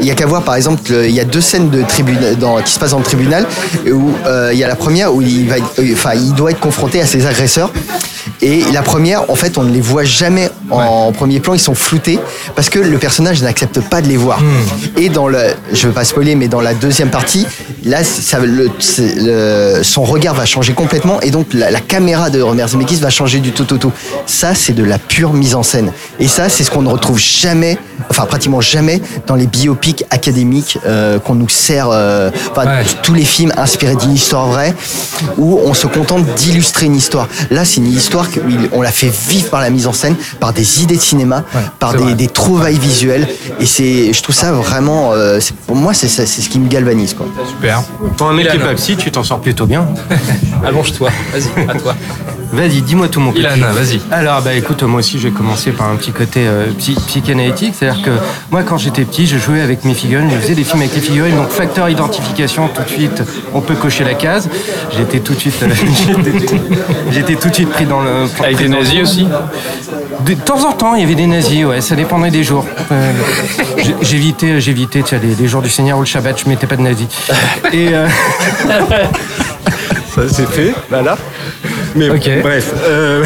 Il y a qu'à voir par exemple, le- il y a deux scènes de tribunal dans, qui se passent dans le tribunal où euh, il y a la première où il va, enfin il doit être confronté à ses agresseurs. Et la première, en fait, on ne les voit jamais en premier plan, ils sont floutés parce que le personnage n'accepte pas de les voir. Et dans le, je veux pas spoiler, mais dans la deuxième partie, là, ça, le, c'est- le- son regard va changer complètement et donc la, la caméra de Robert Zemeckis va changer du tout au tout. Ça, c'est de la pure mise en scène. Et ça, c'est ce qu'on ne retrouve jamais, enfin pratiquement jamais, dans les biopics académiques euh, qu'on nous sert, euh, enfin tous les films inspirés d'une histoire vraie, où on se contente d'illustrer une histoire. Là, c'est une histoire qu'on l'a fait vivre par la mise en scène, par des idées de cinéma, par des, trouvailles visuelles. Et c'est, je trouve ça vraiment, euh, pour moi, c'est ce qui me galvanise. Quoi. Super. Pour un mec qui est Ilan. pas psy, tu t'en sors plutôt bien. Vas-y, à toi. Vas-y, dis-moi tout mon. Ilan, vas-y. Alors, bah écoute, moi aussi, je vais commencer par un petit côté euh, psy- psychanalytique. C'est-à-dire que moi, quand j'étais petit, je jouais avec mes figurines, je faisais des films avec les figurines. Donc, facteur identification, tout de suite, on peut cocher la case. J'étais tout de suite, euh, j'étais- tout de suite pris dans le. Avec des nazis aussi De temps en temps, il y avait des nazis, ouais, ça dépendait des jours. Euh, j'évitais, j'évitais, tu vois, les, les jours du Seigneur ou le Shabbat, je mettais pas de nazis. Et euh, ça c'est fait, voilà. Mais bref. euh,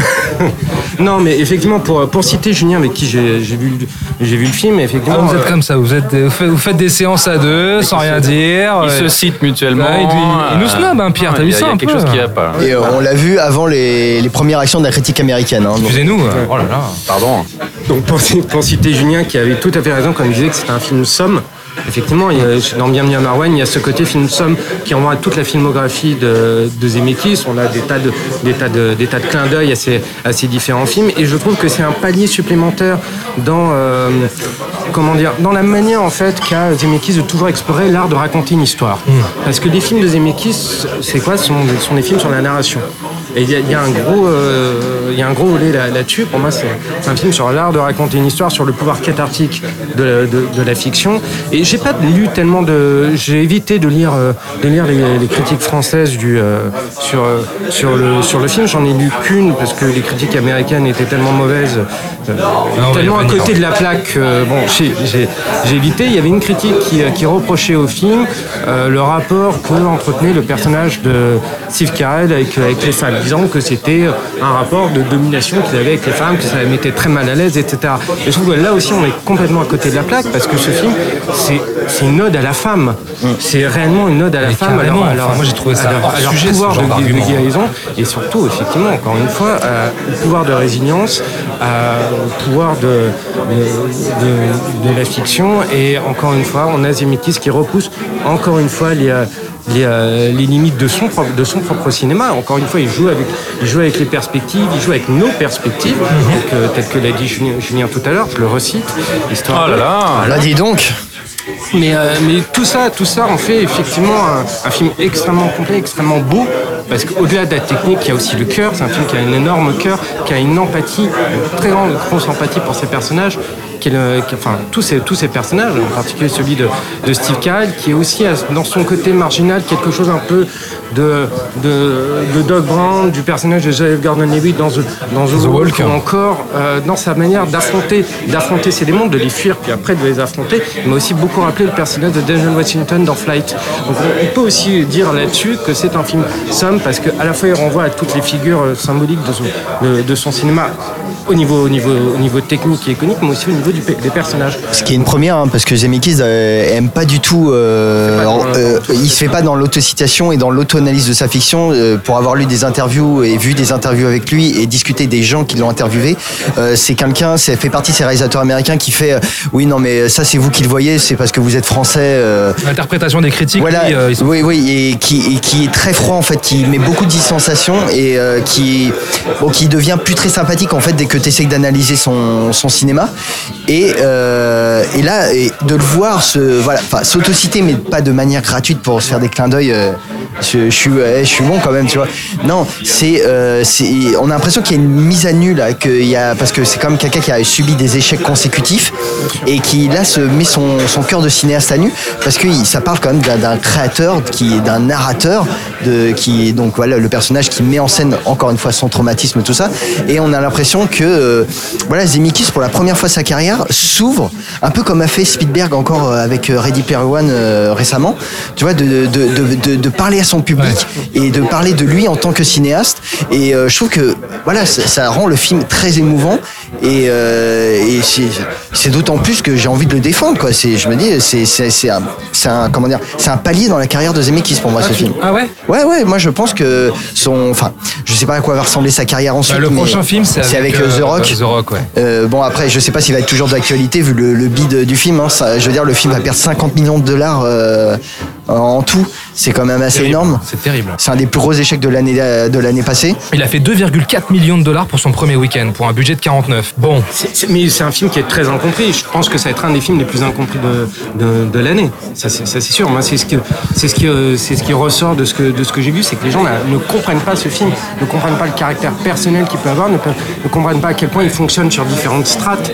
non, mais effectivement, pour, pour citer Julien, avec qui j'ai j'ai vu, le- j'ai vu le film, effectivement. Ah, vous êtes euh, comme ça, vous, êtes, vous faites- vous faites des séances à deux, sans rien dire. Ils euh, se citent mutuellement. Ouais, il- il nous snob, hein, Pierre, Ah, t'as vu il y a- ça Il y a un quelque peu, chose qui hein. va pas. Et euh, on l'a vu avant les, les premières actions de la critique américaine. hein. Excusez-nous. euh, Oh là là. Pardon. Donc pour, pour citer Julien qui avait tout à fait raison quand il disait que c'était un film somme, effectivement, dans Bienvenue à Marwan, il y a ce côté film somme qui envoie toute la filmographie de, de Zemeckis. On a des tas de, des tas de, tas de clins d'œil à ces, à ces différents films. Et je trouve que c'est un palier supplémentaire dans, euh, comment dire, dans la manière en fait qu'a Zemeckis de toujours explorer l'art de raconter une histoire. Parce que les films de Zemeckis, c'est quoi Ce sont, des films sur la narration. Et il y, a- il y a un gros, euh, il un gros volet là- là-dessus. Pour moi, c'est un film sur l'art de raconter une histoire, sur le pouvoir cathartique de, la- de- de la fiction. Et j'ai pas lu tellement de, j'ai évité de lire, euh, de lire les, les critiques françaises du euh, sur sur le sur le film. J'en ai lu qu'une parce que les critiques américaines étaient tellement mauvaises, va tellement à côté de la plaque. bon, j'ai évité. Il y avait une critique qui, qui reprochait au film euh, le rapport que entretenait le personnage de Steve Carell avec, avec les femmes, disant que c'était un rapport de domination qu'il avait avec les femmes, que ça la mettait très mal à l'aise, etc. Et je trouve que là aussi, on est complètement à côté de la plaque parce que ce film, c'est une ode à la femme. C'est réellement une ode à la Mais femme. enfin, moi, j'ai trouvé ça leur- hors sujet, pouvoir de, guérison et surtout, effectivement, encore une fois, euh, le pouvoir de résilience, le pouvoir de, de, de- de la fiction. Et encore une fois, on a Zemeckis qui repousse encore une fois les, les, euh, les limites de son, propre, de son propre cinéma. Encore une fois, il joue avec, il joue avec les perspectives, il joue avec nos perspectives, donc, euh, tel que l'a dit Julien, Julien tout à l'heure, je le recite. Histoire Oh là là. Là, dis donc. Mais, euh, mais tout ça, tout ça en fait effectivement un, un film extrêmement complet, extrêmement beau, parce qu'au-delà de la technique, il y a aussi le cœur. C'est un film qui a un énorme cœur, qui a une empathie, une très grande grosse empathie pour ses personnages. Enfin, tous ces, tous ces personnages, en particulier celui de, de Steve Carell, qui est aussi à- dans son côté marginal quelque chose un peu de, de, de Doug Brown, du personnage de Joseph Gordon-Levitt dans The, dans The, Walk, ou encore euh, dans sa manière d'affronter, d'affronter ces démons, de les fuir, puis après de les affronter. Il m'a aussi beaucoup rappelé le personnage de Denzel Washington dans Flight. Donc on, peut aussi dire là-dessus que c'est un film somme parce qu'à la fois il renvoie à toutes les figures euh, symboliques de son, de, de son cinéma au niveau, au, niveau, au niveau technique et iconique, mais aussi au niveau du, des personnages. Ce qui est une première, hein, parce que Zemeckis euh, aime pas du tout. euh, euh, il se fait pas dans l'autocitation et dans l'auto-analyse de sa fiction. euh, pour avoir lu des interviews et vu des interviews avec lui et discuter des gens qui l'ont interviewé, euh, c'est quelqu'un, c'est fait partie de ces réalisateurs américains qui fait oui non mais ça c'est vous qui le voyez, c'est parce que vous êtes français. L'interprétation des critiques, voilà, sont- oui, oui, et qui, et qui est très froid en fait, qui met beaucoup de distanciation et qui, bon, qui devient plus très sympathique en fait dès que tu essaies d'analyser son, son cinéma. Et, euh, et là, de le voir se, voilà, s'autociter, mais pas de manière gratuite pour se faire des clins d'œil. euh, je, suis, je suis bon quand même, tu vois. Non, c'est, euh, on a l'impression qu'il y a une mise à nu là, qu'il y a, parce que c'est quand même quelqu'un qui a subi des échecs consécutifs et qui là se met son, son cœur de cinéaste à nu parce que ça parle quand même d'un créateur, qui, d'un narrateur, de, qui donc voilà le personnage qui met en scène encore une fois son traumatisme tout ça et on a l'impression que euh, voilà Zemeckis pour la première fois de sa carrière s'ouvre un peu comme a fait Spielberg encore euh, avec euh, Ready Player One euh, récemment. Tu vois de, de, de, de, de parler à son public et de parler de lui en tant que cinéaste. Et euh, je trouve que voilà ça, ça rend le film très émouvant et, euh, et c'est, d'autant plus que j'ai envie de le défendre quoi c'est je me dis c'est un, un comment dire c'est un palier dans la carrière de Zemeckis pour moi ce film Ah ouais? Ouais, ouais, moi je pense que son. Enfin, je sais pas à quoi va ressembler sa carrière ensuite. Bah, le prochain film, c'est avec, avec, euh, The euh, Rock. The Rock, ouais. Euh, bon, après, je sais pas s'il va être toujours d'actualité vu le, le bid du film. hein. Ça, je veux dire, le film va perdre 50 millions de dollars euh, en tout. C'est quand même assez Terrible. énorme. C'est terrible. C'est un des plus gros échecs de l'année de l'année passée. Il a fait 2,4 millions de dollars pour son premier week-end, pour un budget de 49. Bon, C'est- c'est- mais c'est un film qui est très incompris. Je pense que ça va être un des films les plus incompris de, de, de l'année. Ça, c'est ça, c'est sûr. Moi, c'est ce que c'est ce qui euh, c'est ce qui ressort de ce que de ce que j'ai vu, c'est que les gens là, ne comprennent pas ce film, ne comprennent pas le caractère personnel qu'il peut avoir, ne, peuvent- ne comprennent pas à quel point il fonctionne sur différentes strates.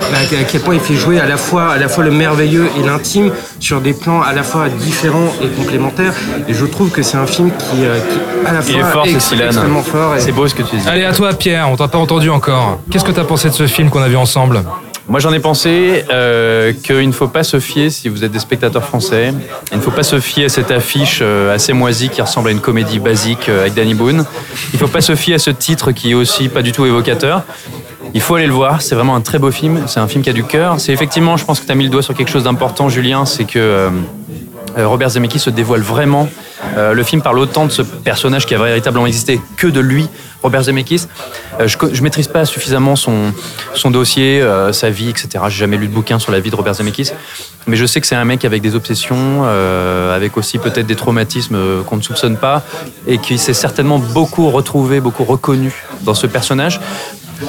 À à quel point il fait jouer à la fois à la fois le merveilleux et l'intime sur des plans à la fois différents et complémentaires. Et je trouve que c'est un film qui, euh, qui à la Il est fois fort, extrêmement fort. et- C'est beau ce que tu dis. allez à toi Pierre, on t'a pas entendu encore. Qu'est-ce que t'as pensé de ce film qu'on a vu ensemble? Moi, j'en ai pensé euh, qu'il ne faut pas se fier, si vous êtes des spectateurs français, il ne faut pas se fier à cette affiche euh, assez moisie qui ressemble à une comédie basique euh, avec Danny Boone. Il ne faut pas se fier à ce titre qui est aussi pas du tout évocateur. Il faut aller le voir, c'est vraiment un très beau film, c'est un film qui a du cœur. C'est effectivement, je pense que tu as mis le doigt sur quelque chose d'important, Julien, c'est que euh, euh, Robert Zemeckis se dévoile vraiment. Euh, le film parle autant de ce personnage qui a véritablement existé que de lui, Robert Zemeckis. Je, ne maîtrise pas suffisamment son, dossier, sa vie, etc. J'ai jamais lu de bouquin sur la vie de Robert Zemeckis, mais je sais que c'est un mec avec des obsessions, avec aussi peut-être des traumatismes qu'on ne soupçonne pas, et qui s'est certainement beaucoup retrouvé, beaucoup reconnu dans ce personnage.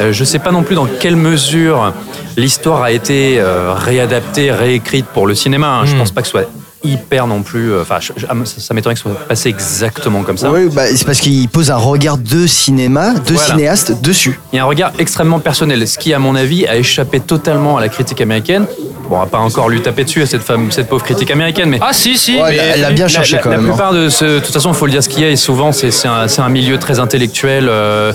Euh, je ne sais pas non plus dans quelle mesure l'histoire a été euh, réadaptée, réécrite pour le cinéma. hein. Je Hmm. pense pas que ce soit hyper non plus. euh, Enfin, je- je- ça, ça m'étonnerait que ce soit passé exactement comme ça. Oui, bah, c'est parce qu'il pose un regard de cinéma, de Voilà. cinéaste dessus. Il y a un regard extrêmement personnel, ce qui, à mon avis, a échappé totalement à la critique américaine. Bon, on va pas encore lui taper dessus à cette femme, cette pauvre critique américaine, mais Ah si si. Ouais, elle a- elle a bien la- cherché la, quand la même. hein. plupart de ce, de toute façon, il faut le dire ce qu'il y a, et souvent c'est c'est un, c'est un milieu très intellectuel, euh,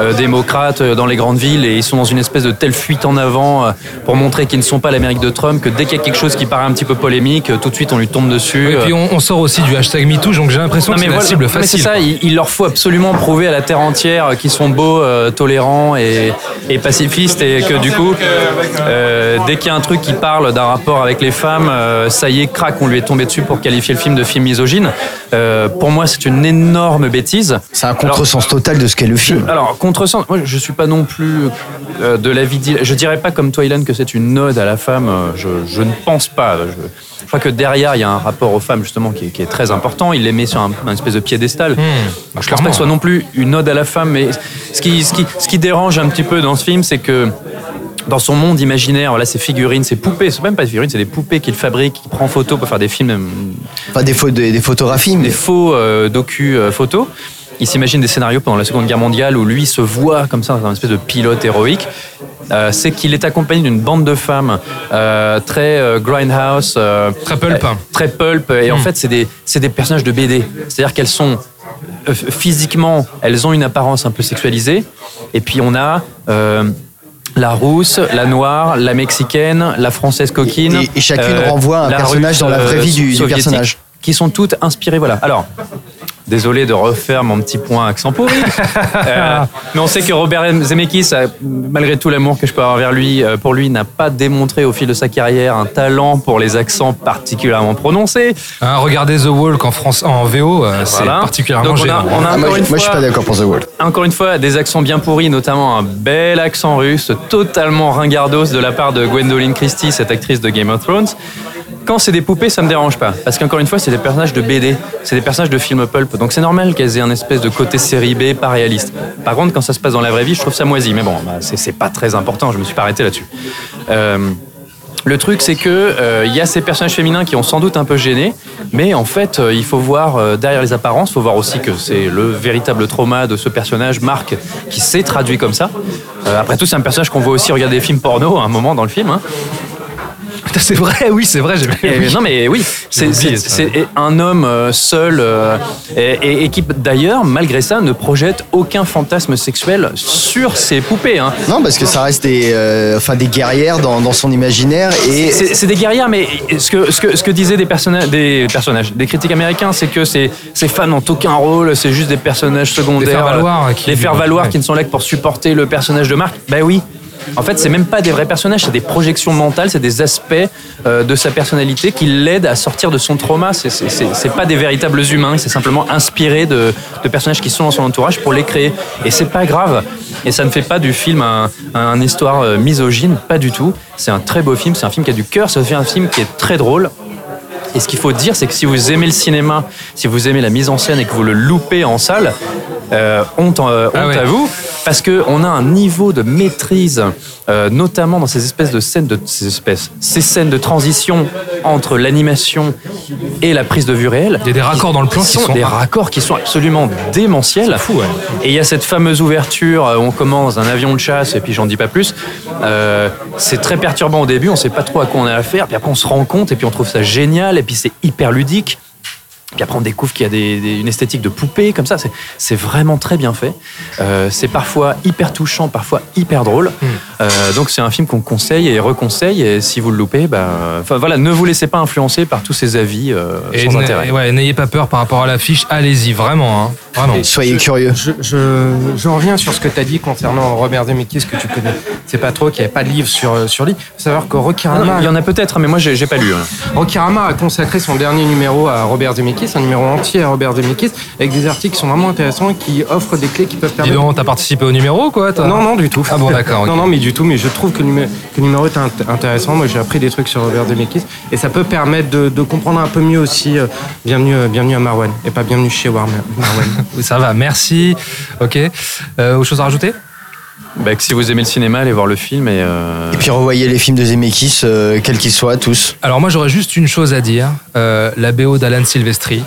euh, démocrate euh, dans les grandes villes, et ils sont dans une espèce de telle fuite en avant euh, pour montrer qu'ils ne sont pas l'Amérique de Trump que dès qu'il y a quelque chose qui paraît un petit peu polémique, euh, tout de suite on lui tombe dessus. Et puis on, on sort aussi du hashtag MeToo, donc j'ai l'impression que c'est la voilà, cible mais c'est facile. ça, il, il leur faut absolument prouver à la terre entière qu'ils sont beaux, euh, tolérants et, et pacifistes et que du coup, euh, dès qu'il y a un truc qui parle d'un rapport avec les femmes, euh, ça y est, crac, on lui est tombé dessus pour qualifier le film de film misogyne. Euh, pour moi, c'est une énorme bêtise. C'est un contresens total de ce qu'est le film. Alors, contresens, moi je suis pas non plus euh, de l'avis d'Ilan. Je dirais pas comme toi, Ilan, que c'est une ode à la femme. Je, je ne pense pas. Je, je crois que derrière, il y a un rapport aux femmes justement qui est, qui est très important. Il les met sur un, un espèce de piédestal. Hmm, bah, je pense pas que ce soit non plus une ode à la femme, mais ce qui, ce qui, ce qui dérange un petit peu dans ce film, c'est que dans son monde imaginaire, voilà, ces figurines, ces poupées, c'est même pas des figurines, c'est des poupées qu'il fabrique, qu'il prend en photo pour faire des films, euh, Pas des, faux- des, des photographies, mais des faux euh, docu euh, photos. Il s'imagine des scénarios pendant la Seconde Guerre mondiale où lui se voit comme ça, dans une espèce de pilote héroïque. Euh, c'est qu'il est accompagné d'une bande de femmes euh, très euh, grindhouse, euh, Très pulp. euh, très pulp. Et en fait, c'est des, c'est des personnages de BD. C'est-à-dire qu'elles sont euh, physiquement, elles ont une apparence un peu sexualisée. Et puis on a euh, la rousse, la noire, la mexicaine, la française coquine. Et- et chacune renvoie un personnage dans la vraie vie du- du personnage. Qui sont toutes inspirées, voilà. Alors, désolé de refaire mon petit point accent pourri. Euh, mais on sait que Robert Zemeckis, a, malgré tout l'amour que je peux avoir vers lui, euh, pour lui, n'a pas démontré au fil de sa carrière un talent pour les accents particulièrement prononcés. Hein, regardez The Walk en, France, en VO, euh, c'est Voilà. particulièrement Donc on a- gênant. on a Ah, moi, une moi, je suis fois- pas d'accord pour The Wall. Encore une fois, des accents bien pourris, notamment un bel accent russe, totalement ringardos de la part de Gwendoline Christie, cette actrice de Game of Thrones. Quand c'est des poupées, ça me dérange pas. Parce qu'encore une fois, c'est des personnages de BD, c'est des personnages de film pulp. Donc c'est normal qu'elles aient un espèce de côté série B, pas réaliste. Par contre, quand ça se passe dans la vraie vie, je trouve ça moisi. Mais bon, bah, c'est pas très important, je me suis pas arrêté là-dessus. Euh, le truc, c'est que euh, il y a ces personnages féminins qui ont sans doute un peu gêné, mais en fait, euh, il faut voir euh, derrière les apparences, il faut voir aussi que c'est le véritable trauma de ce personnage, Marc, qui s'est traduit comme ça. Euh, après tout, c'est un personnage qu'on voit aussi regarder des films porno à un moment dans le film. hein. C'est vrai, oui, c'est vrai. j'ai- Et- non mais oui, c'est un homme euh, seul euh, et, et- et qui d'ailleurs, malgré ça, ne projette aucun fantasme sexuel sur ses poupées. hein. Non, parce que ça reste des, euh, enfin, des guerrières dans, dans son imaginaire. Et C'est des guerrières, mais ce que, ce que, ce que disaient des personnages, des personnages, des critiques américains, c'est que ces, ces fans n'ont aucun rôle, c'est juste des personnages secondaires. Des faire-valoir qui- Les faire-valoir ouais. qui ne sont là que pour supporter le personnage de Marc. Ben oui. En fait, c'est même pas des vrais personnages, c'est des projections mentales, c'est des aspects euh, de sa personnalité qui l'aident à sortir de son trauma. C'est- pas des véritables humains, c'est simplement inspiré de, de personnages qui sont dans son entourage pour les créer. Et c'est pas grave. Et ça ne fait pas du film un, un histoire euh, misogyne, pas du tout. C'est un très beau film, c'est un film qui a du cœur, c'est un film qui est très drôle. Et ce qu'il faut dire, c'est que si vous aimez le cinéma, si vous aimez la mise en scène et que vous le loupez en salle, euh, honte, euh, honte Ah ouais. à vous, parce qu'on a un niveau de maîtrise, euh, notamment dans ces espèces de scènes de ces espèces, ces scènes de transition entre l'animation et la prise de vue réelle. Il y a des raccords dans le plan qui sont des raccords qui sont absolument démentiels. fou, ouais. Et il y a cette fameuse ouverture euh, où on commence un avion de chasse et puis j'en dis pas plus. Euh, c'est très perturbant au début, on sait pas trop à quoi on a affaire, puis après on se rend compte et puis on trouve ça génial et puis c'est hyper ludique. Puis après, on découvre qu'il y a des- des- une esthétique de poupée comme ça. C'est- vraiment très bien fait. Euh, c'est parfois hyper touchant, parfois hyper drôle. Euh, donc c'est un film qu'on conseille et reconseille. Et si vous le loupez, bah, enfin voilà, ne vous laissez pas influencer par tous ces avis euh, Et sans intérêt. ouais, n'ayez pas peur par rapport à l'affiche, allez-y, vraiment, hein, vraiment. Soyez curieux. Je, je, je reviens sur ce que tu as dit concernant Robert Zemeckis que tu connais. C'est pas trop qu'il n'y avait pas de livre sur, sur lui. Il faut savoir que Ah non, Rama, il y en a peut-être, mais moi j'ai pas lu. hein. Rocky Rama a consacré son dernier numéro à Robert Zemeckis, un numéro entier à Robert Zemeckis, avec des articles qui sont vraiment intéressants et qui offrent des clés qui peuvent Dis permettre. donc, t'as participé au numéro, quoi Non, non, du tout. Ah bon, d'accord. Non, non, mais du tout. Mais je trouve que le, numé- que le numéro est int- intéressant. Moi, j'ai appris des trucs sur Robert Zemeckis et ça peut permettre de, de comprendre un peu mieux aussi. euh, bienvenue, euh, bienvenue à Marwan et pas bienvenue chez War- Marwan. Ça va, merci. Ok. Euh, autre chose à rajouter? Bah, que si vous aimez le cinéma, allez voir le film et. euh, Et puis revoyez les films de Zemeckis, euh, quels qu'ils soient, tous. Alors moi j'aurais juste une chose à dire, Euh, la BO d'Alan Silvestri,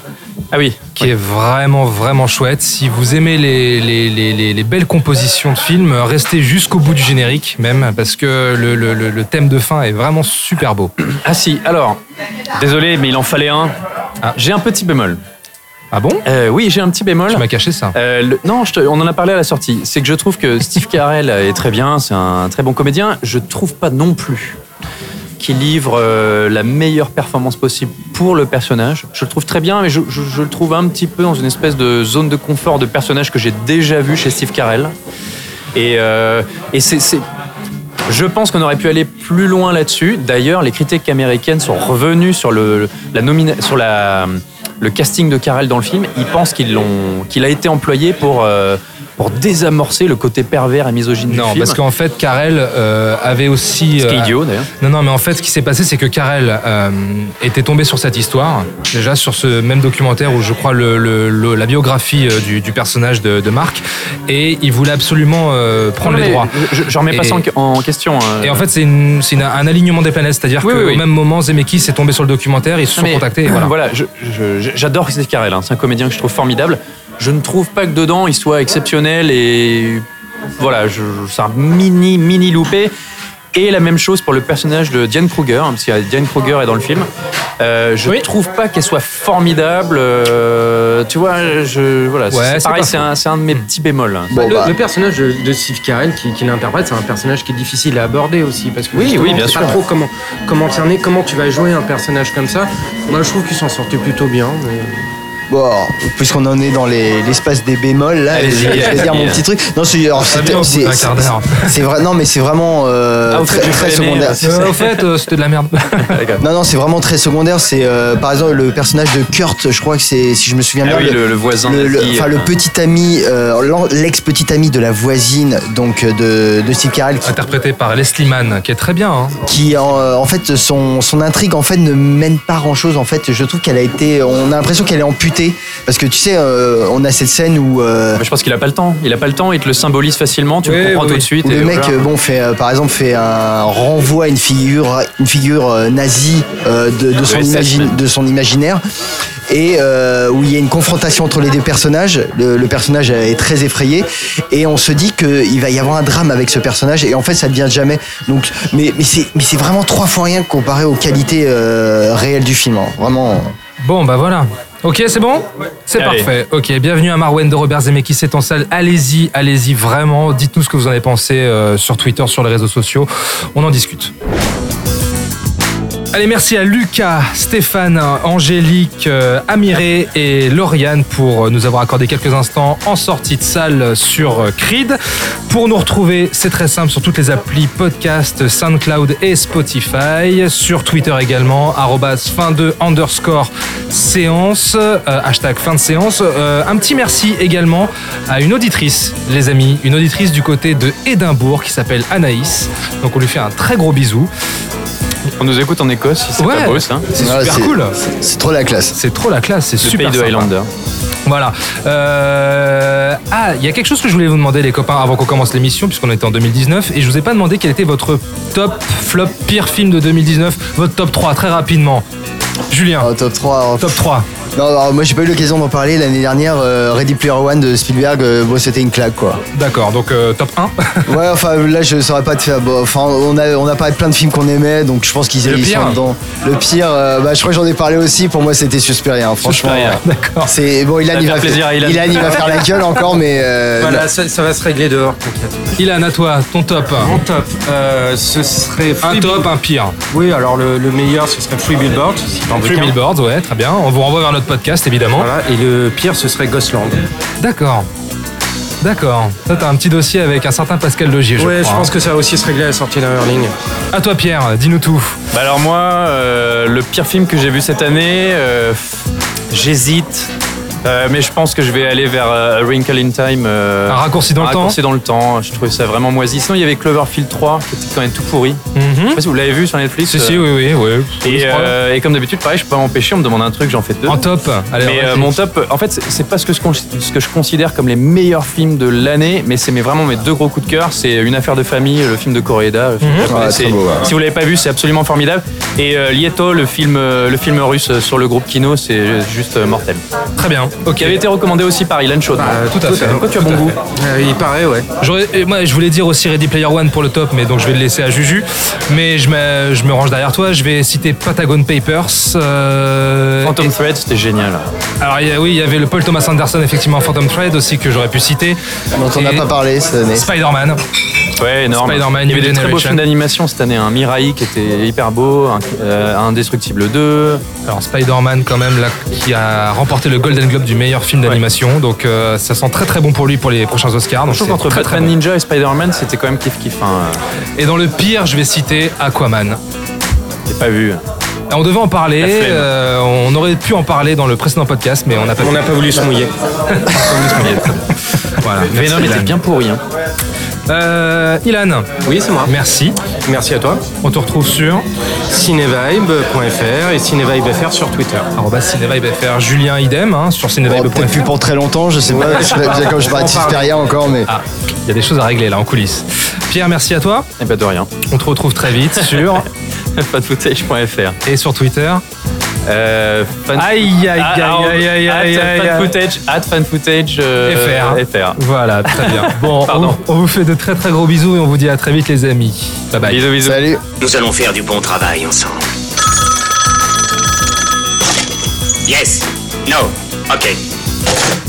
Ah oui. qui est vraiment vraiment chouette. Si vous aimez les, les, les, les- les belles compositions de films, restez jusqu'au bout du générique même, parce que le, le- le- le thème de fin est vraiment super beau. Ah si. Alors, désolé, mais il en fallait un. Ah. J'ai un petit bémol. Ah bon Euh, oui, j'ai un petit bémol. Tu m'as caché ça. Euh, le- non, je te- on en a parlé à la sortie. C'est que je trouve que Steve Carell est très bien, c'est un très bon comédien. Je trouve pas non plus qu'il livre euh, la meilleure performance possible pour le personnage. Je le trouve très bien, mais je, je- je le trouve un petit peu dans une espèce de zone de confort de personnage que j'ai déjà vu chez Steve Carell. Et, et c'est, c'est- je pense qu'on aurait pu aller plus loin là-dessus. D'ailleurs, les critiques américaines sont revenues sur le, la nomina- sur la, le casting de Carell dans le film. Ils pensent qu'ils l'ont, qu'il a été employé pour, euh, pour désamorcer le côté pervers et misogyne du Non, film. parce qu'en fait, Carell euh, avait aussi. Ce qui est euh, idiot d'ailleurs. Non, non, mais en fait, ce qui s'est passé, c'est que Carell euh, était tombé sur cette histoire, déjà sur ce même documentaire où je crois le, le- le- la biographie euh, du, du personnage de, de Marc, et il voulait absolument euh, prendre Non, les droits. Je, je remets pas ça en, en question. hein. Et en fait, c'est un alignement des planètes, c'est-à-dire Oui, qu'au oui, oui. même moment, Zemeckis est tombé sur le documentaire, ils se sont Mais contactés, et voilà. voilà, j'adore Steve Carell, hein. c'est un comédien que je trouve formidable. Je ne trouve pas que dedans il soit exceptionnel et voilà, je- c'est un mini mini loupé. Et la même chose pour le personnage de Diane Kruger, hein, parce qu'il y a Diane Kruger est dans le film. Euh, je ne trouve pas qu'elle soit formidable. euh, tu vois, je, voilà, Ouais, c'est c'est pareil, c'est un, c'est un de mes petits bémols. hein. Bon, le, bah, le personnage de, de Steve Carell qui, qui l'interprète, c'est un personnage qui est difficile à aborder aussi parce que Oui, oui, bien sûr. pas trop comment comment cerner, comment tu vas jouer un personnage comme ça. Moi, je trouve qu'il s'en sortait plutôt bien. mais- Bon, puisqu'on en est dans les- l'espace des bémols, là, je vais dire mon petit truc. Non, c'est vrai. Non, mais c'est vraiment euh, Ah, très, secondaire. euh, si Euh, au fait, euh, c'était de la merde. Non, non, c'est vraiment très secondaire. C'est euh, par exemple le personnage de Kurt. Je crois que c'est, si je me souviens Ah bien, oui, le, le voisin. le, le- nazi, enfin, le petit ami, euh, l'en- l'ex-petit ami de la voisine, donc de, de Steve Carell, qui, Interprété par Leslie Mann, qui est très bien. hein. qui, en, en fait son, son intrigue en fait ne mène pas grand chose. En fait, je trouve qu'elle a été, on a l'impression qu'elle est amputée parce que tu sais, euh, on a cette scène où euh, mais je pense qu'il a pas le temps. Il a pas le temps. Il te le symbolise facilement. Tu Oui, le comprends oui, tout oui. de suite. où et le mec, voilà. euh, bon, fait, euh, par exemple, fait un renvoi à une figure, une figure euh, nazie euh, de, de son Le SS, imagi- même. de son imaginaire, et euh, où il y a une confrontation entre les deux personnages. Le, le personnage est très effrayé, et on se dit qu'il va y avoir un drame avec ce personnage, et en fait, ça ne vient jamais. Donc, mais mais c'est mais c'est vraiment trois fois rien comparé aux qualités euh, réelles du film. hein. Vraiment. Bon, bah voilà. Ok, c'est bon C'est Allez. parfait. Ok, bienvenue à Marwen de Robert Zemeckis, c'est en salle. Allez-y, allez-y, vraiment. Dites-nous ce que vous en avez pensé euh, sur Twitter, sur les réseaux sociaux. On en discute. Allez, merci à Lucas, Stéphane, Angélique, euh, Amiré et Lauriane pour euh, nous avoir accordé quelques instants en sortie de salle sur euh, Creed. Pour nous retrouver, c'est très simple sur toutes les applis podcast, SoundCloud et Spotify. Sur Twitter également, fin de underscore séance, hashtag fin de séance. Un petit merci également à une auditrice, les amis, une auditrice du côté de Édimbourg qui s'appelle Anaïs. Donc on lui fait un très gros bisou. On nous écoute en Écosse, c'est Ouais. pas beau ça. C'est super c'est- cool. c'est- trop la classe. C'est trop la classe, c'est Le super pays de sympa. Highlander. Voilà. Euh, Ah, il y a quelque chose que je voulais vous demander, les copains, avant qu'on commence l'émission, puisqu'on était en 2019, et je vous ai pas demandé quel était votre top, flop, pire film de 2019, votre top 3, très rapidement. Julien, Oh, top 3. alors, top 3. Non, alors, moi j'ai pas eu l'occasion d'en parler l'année dernière. euh, Ready Player One de Spielberg, euh, bon, c'était une claque quoi. D'accord, donc euh, top 1. Ouais, enfin là je saurais pas te faire. bon, enfin, on a, on a parlé de plein de films qu'on aimait, donc je pense qu'ils Le ils pire sont dedans. Le pire, euh, bah, je crois que j'en ai parlé aussi. Pour moi, c'était Suspiria. hein, franchement, Suspiria. euh, D'accord. c'est bon. Ilan, Ça il faire va plaisir à Ilan. il va faire la gueule encore, mais euh, Voilà, ça, ça va se régler dehors, t'inquiète. Ilan, à toi, ton top. Mon top, euh, ce serait Un Free top, Bill- un pire. Oui, alors le, le meilleur, ce serait Free Billboard. si t'en veux Free qu'un. Billboards, ouais, très bien. On vous renvoie vers notre podcast, évidemment. Voilà, et le pire, ce serait Ghostland. D'accord. D'accord. Toi, t'as un petit dossier avec un certain Pascal Logier, je ouais, crois. je pense hein. que ça va aussi se régler à la sortie d'un Hurling. À toi, Pierre, dis-nous tout. Bah alors moi, euh, le pire film que j'ai vu cette année, euh, j'hésite. Euh, mais je pense que je vais aller vers euh, Wrinkle in Time. euh, Un raccourci dans un le temps raccourci dans le temps. Je trouvais ça vraiment moisi. Sinon, il y avait Cloverfield 3, qui était quand même tout pourri. Mhm. Je sais pas si vous l'avez vu sur Netflix. Si, si, euh, oui, oui, oui. Et, euh, et comme d'habitude, pareil, je peux pas m'empêcher, on me demande un truc, j'en fais deux. En top. Allez, mais euh, mon top, en fait, c'est- pas ce que, je ce que je considère comme les meilleurs films de l'année, mais c'est mes- vraiment mes deux gros coups de cœur. C'est Une affaire de famille, le film de Koreeda. Mhm. Ouais, beau, ouais. Si vous l'avez pas vu, c'est absolument formidable. Et euh, Lieto, le film, le film russe sur le groupe Kino, c'est juste mortel. Très bien. Ok. Qui avait été recommandé aussi par Ilan Chaud. Bah, tout à fait. Pourquoi tu as bon goût Euh, il paraît, ouais. J'aurais- et moi, je voulais dire aussi Ready Player One pour le top, mais donc je vais le laisser à Juju. Mais je me, je me range derrière toi. Je vais citer Patagon Papers. euh, Phantom et- Thread, c'était génial. alors il y a- oui, il y avait le Paul Thomas Anderson, effectivement, Phantom Thread aussi que j'aurais pu citer. dont on n'a Et pas parlé cette année. Spider-Man. Ouais, énorme. Spider-Man, Il y avait des très beaux films d'animation cette année. Un Mirai qui était hyper beau, un, euh, Indestructible 2. Alors Spider-Man quand même là, qui a remporté le Golden Globe du meilleur film d'animation. Donc euh, ça sent très très bon pour lui pour les prochains Oscars. Donc Je trouve qu'entre très Batman bon. Ninja et Spider-Man, c'était quand même kiff kiff. Hein. Et dans le pire, je vais citer Aquaman. J'ai pas vu. On devait en parler, euh, on aurait pu en parler dans le précédent podcast, mais on n'a pas On n'a pas voulu se mouiller. Voilà, Venom était bien pourri. Hein. Euh, Ilan, Oui, c'est moi. merci. Merci à toi. On te retrouve sur Cinevibe.fr et Cinevibe.fr sur Twitter. arobase cinevibe.fr. Julien idem hein, sur Bon, cinevibe.fr. Peut-être plus pour très longtemps, je sais pas. Déjà comme je de parle. Suspiria encore, mais. Ah, il y a des choses à régler là en coulisses. Pierre, merci à toi. Et pas de rien. On te retrouve très vite sur Fanfootage.fr. et sur Twitter. Euh, fan... Aïe aïe aïe Ah, aïe aïe aïe aïe. aïe. fanfootage, at fanfootage euh, FR. FR. Voilà, très bien. Bon, on, Pardon. on vous fait de très très gros bisous et on vous dit à très vite les amis. Bye bye. Bisous, bisous. Salut. Nous allons faire du bon travail ensemble. Yes. No. OK.